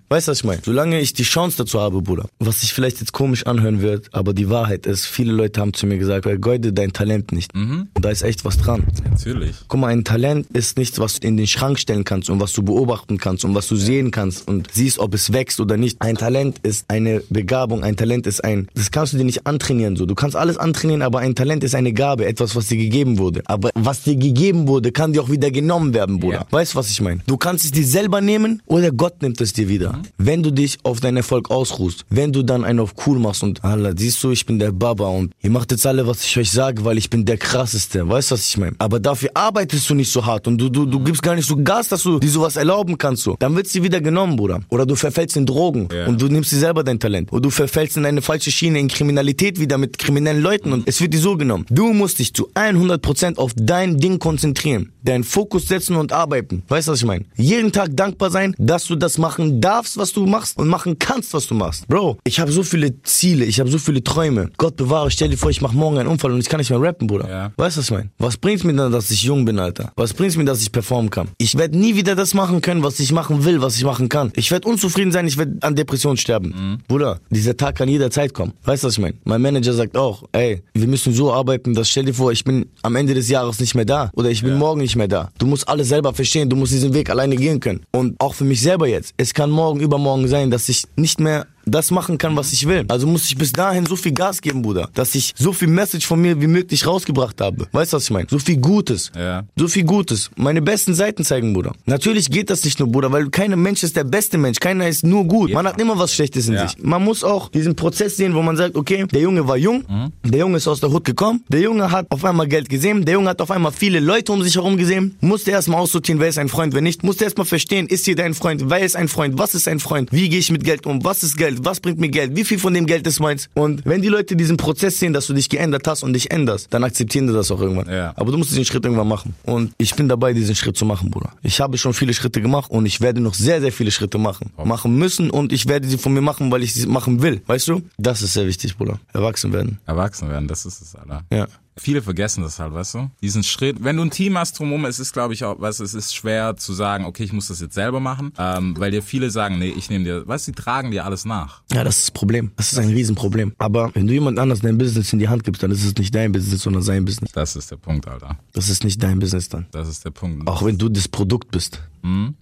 Weißt du, was ich meine? Solange ich die Chance dazu habe, Bruder. Was sich vielleicht jetzt komisch anhören wird, aber die Wahrheit ist, viele Leute haben zu mir gesagt, vergeude dein Talent nicht. Und da ist echt was dran. Natürlich. Guck mal, ein Talent ist nichts, was du in den Schrank stellen kannst und was du beobachten kannst und was du sehen kannst und siehst, ob es wächst oder nicht. Ein Talent ist eine Begabung, ein Talent ist ein, das kannst du dir nicht antrainieren so. Du kannst alles antrainieren, aber ein Talent ist eine Gabe, etwas, was dir gegeben wurde. Aber was dir gegeben wurde, kann dir auch wieder genommen werden, Bruder. Ja. Weißt du, was ich meine? Du kannst es dir selber nehmen oder Gott nimmt es dir wieder. Wenn du dich auf deinen Erfolg ausruhst, wenn du dann einen auf cool machst und Allah, siehst du, ich bin der Baba und ihr macht jetzt alle, was ich euch sage, weil ich bin der krasseste. Weißt du, was ich meine? Aber dafür arbeitest du nicht so hart und du, du, du gibst gar nicht so Gas, dass du dir sowas erlauben kannst. So. Dann wird's dir wieder genommen, Bruder. Oder du verfällst in Drogen Ja. und du nimmst dir selber dein Talent. Oder du verfällst in eine falsche Schiene, in Kriminalität wieder mit kriminellen Leuten und es wird dir so genommen. Du musst dich zu 100% auf dein Ding konzentrieren. Deinen Fokus setzen und arbeiten. Weißt du, was ich meine? Jeden Tag dankbar sein, dass du das machen darfst, was du machst und machen kannst, was du machst. Bro, ich habe so viele Ziele, ich habe so viele Träume. Gott bewahre, stell dir vor, ich mache morgen einen Unfall und ich kann nicht mehr rappen, Bruder. Ja. Weißt du, was ich meine? Was bringt's mir dann, dass ich jung bin, Alter? Was bringt's mir, dass ich performen kann? Ich werde nie wieder das machen können, was ich machen will, was ich machen kann. Ich werde unzufrieden sein, ich werde an Depression sterben. Bruder, dieser Tag kann jederzeit kommen. Weißt du, was ich meine? Mein Manager sagt auch, ey, wir müssen so arbeiten, dass stell dir vor, ich bin am Ende des Jahres nicht mehr da oder ich bin morgen nicht mehr da. Du musst alles selber verstehen, du musst diesen Weg alleine gehen können. Und auch für mich selber jetzt. Es kann morgen, übermorgen sein, dass ich nicht mehr das machen kann, was ich will. Also muss ich bis dahin so viel Gas geben, Bruder, dass ich so viel Message von mir wie möglich rausgebracht habe. Weißt du, was ich meine? So viel Gutes. Ja. So viel Gutes. Meine besten Seiten zeigen, Bruder. Natürlich geht das nicht nur, Bruder, weil kein Mensch ist der beste Mensch. Keiner ist nur gut. Man hat immer was Schlechtes in Ja. sich. Man muss auch diesen Prozess sehen, wo man sagt, okay, der Junge war jung, der Junge ist aus der Hut gekommen, der Junge hat auf einmal Geld gesehen, der Junge hat auf einmal viele Leute um sich herum gesehen, musste erstmal aussortieren, wer ist ein Freund, wer nicht, musste erstmal verstehen, ist hier dein Freund, wer ist ein Freund, was ist ein Freund, wie gehe ich mit Geld um, was ist Geld, was bringt mir Geld, wie viel von dem Geld ist meins. Und wenn die Leute diesen Prozess sehen, dass du dich geändert hast und dich änderst, dann akzeptieren die das auch irgendwann. Ja. Aber du musst diesen Schritt irgendwann machen. Und ich bin dabei, diesen Schritt zu machen, Bruder. Ich habe schon viele Schritte gemacht und ich werde noch sehr, sehr viele Schritte machen. Machen müssen und ich werde sie von mir machen, weil ich sie machen will. Weißt du? Das ist sehr wichtig, Bruder. Erwachsen werden. Erwachsen werden, das ist es, Alter. Ja. Viele vergessen das halt, weißt du? Diesen Schritt. Wenn du ein Team hast drumherum, es ist, glaube ich, auch, weißt du, es ist schwer zu sagen, okay, ich muss das jetzt selber machen, ähm, weil dir viele sagen, nee, ich nehme dir, weißt du, die tragen dir alles nach. Ja, das ist das Problem. Das ist ein Riesenproblem. Aber wenn du jemand anders dein Business in die Hand gibst, dann ist es nicht dein Business, sondern sein Business. Das ist der Punkt, Alter. Das ist nicht dein Business dann. Das ist der Punkt. Auch wenn du das Produkt bist.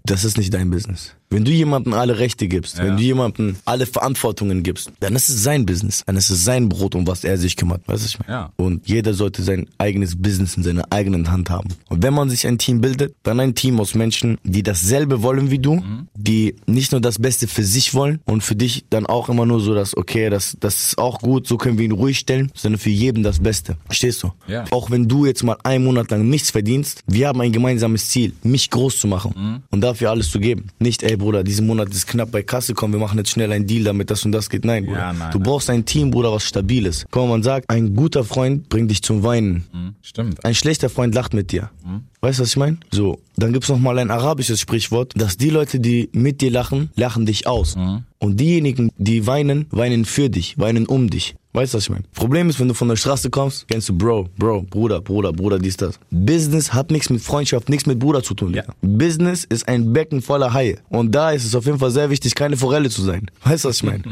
Das ist nicht dein Business. Wenn du jemandem alle Rechte gibst, wenn Ja. du jemandem alle Verantwortungen gibst, dann ist es sein Business. Dann ist es sein Brot, um was er sich kümmert. Weißt du, ich meine? Ja. Und jeder sollte sein eigenes Business in seiner eigenen Hand haben. Und wenn man sich ein Team bildet, dann ein Team aus Menschen, die dasselbe wollen wie du, die nicht nur das Beste für sich wollen und für dich dann auch immer nur so, dass, okay, das, das ist auch gut, so können wir ihn ruhig stellen, sondern für jeden das Beste. Verstehst du? Ja. Auch wenn du jetzt mal einen Monat lang nichts verdienst, wir haben ein gemeinsames Ziel, mich groß zu machen Mhm. und dafür alles zu geben. Nicht, ey Bruder, diesen Monat ist knapp bei Kasse, komm, wir machen jetzt schnell einen Deal, damit das und das geht. Nein, Bruder. Ja, nein, du nein. brauchst ein Team, Bruder, was stabil ist. Komm, man sagt, ein guter Freund bringt dich zum Weinen. Hm, Stimmt. Ein schlechter Freund lacht mit dir. Mhm. Weißt du, was ich meine? So, dann gibt's noch mal ein arabisches Sprichwort, dass die Leute, die mit dir lachen, lachen dich aus. Mhm. Und diejenigen, die weinen, weinen für dich, weinen um dich. Weißt du, was ich meine? Problem ist, wenn du von der Straße kommst, kennst du Bro, Bro, Bruder, Bruder, Bruder, dies, das. Business hat nichts mit Freundschaft, nichts mit Bruder zu tun. Ja. Business ist ein Becken voller Haie. Und da ist es auf jeden Fall sehr wichtig, keine Forelle zu sein. Weißt du, was ich meine?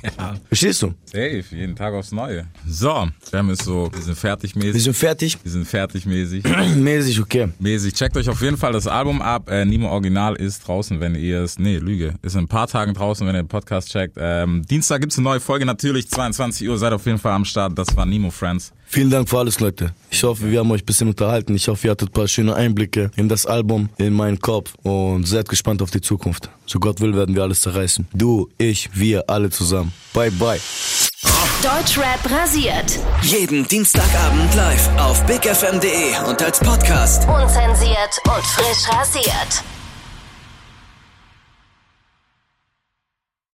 Verstehst du? Safe, jeden Tag aufs Neue. So, Sam ist so, wir sind fertig Wir mäßig. sind fertig. Wir sind fertig mäßig. Mäßig, okay. mäßig. Checkt euch auf jeden Fall das Album ab. Äh, Nimo Original ist draußen, wenn ihr es, nee, Lüge, ist in ein paar Tagen draußen, wenn ihr den Podcast checkt. Ähm, Dienstag gibt's eine neue Folge, natürlich 22 Uhr, seid auf jeden Fall am Start. Das war Nimo Friends. Vielen Dank für alles, Leute. Ich hoffe, wir haben euch ein bisschen unterhalten. Ich hoffe, ihr hattet ein paar schöne Einblicke in das Album, in meinen Kopf und seid gespannt auf die Zukunft. So Gott will, werden wir alles zerreißen. Du, ich, wir, alle zusammen. Bye, bye. Deutschrap rasiert. Jeden Dienstagabend live auf bigfm.de und als Podcast. Unzensiert und frisch rasiert.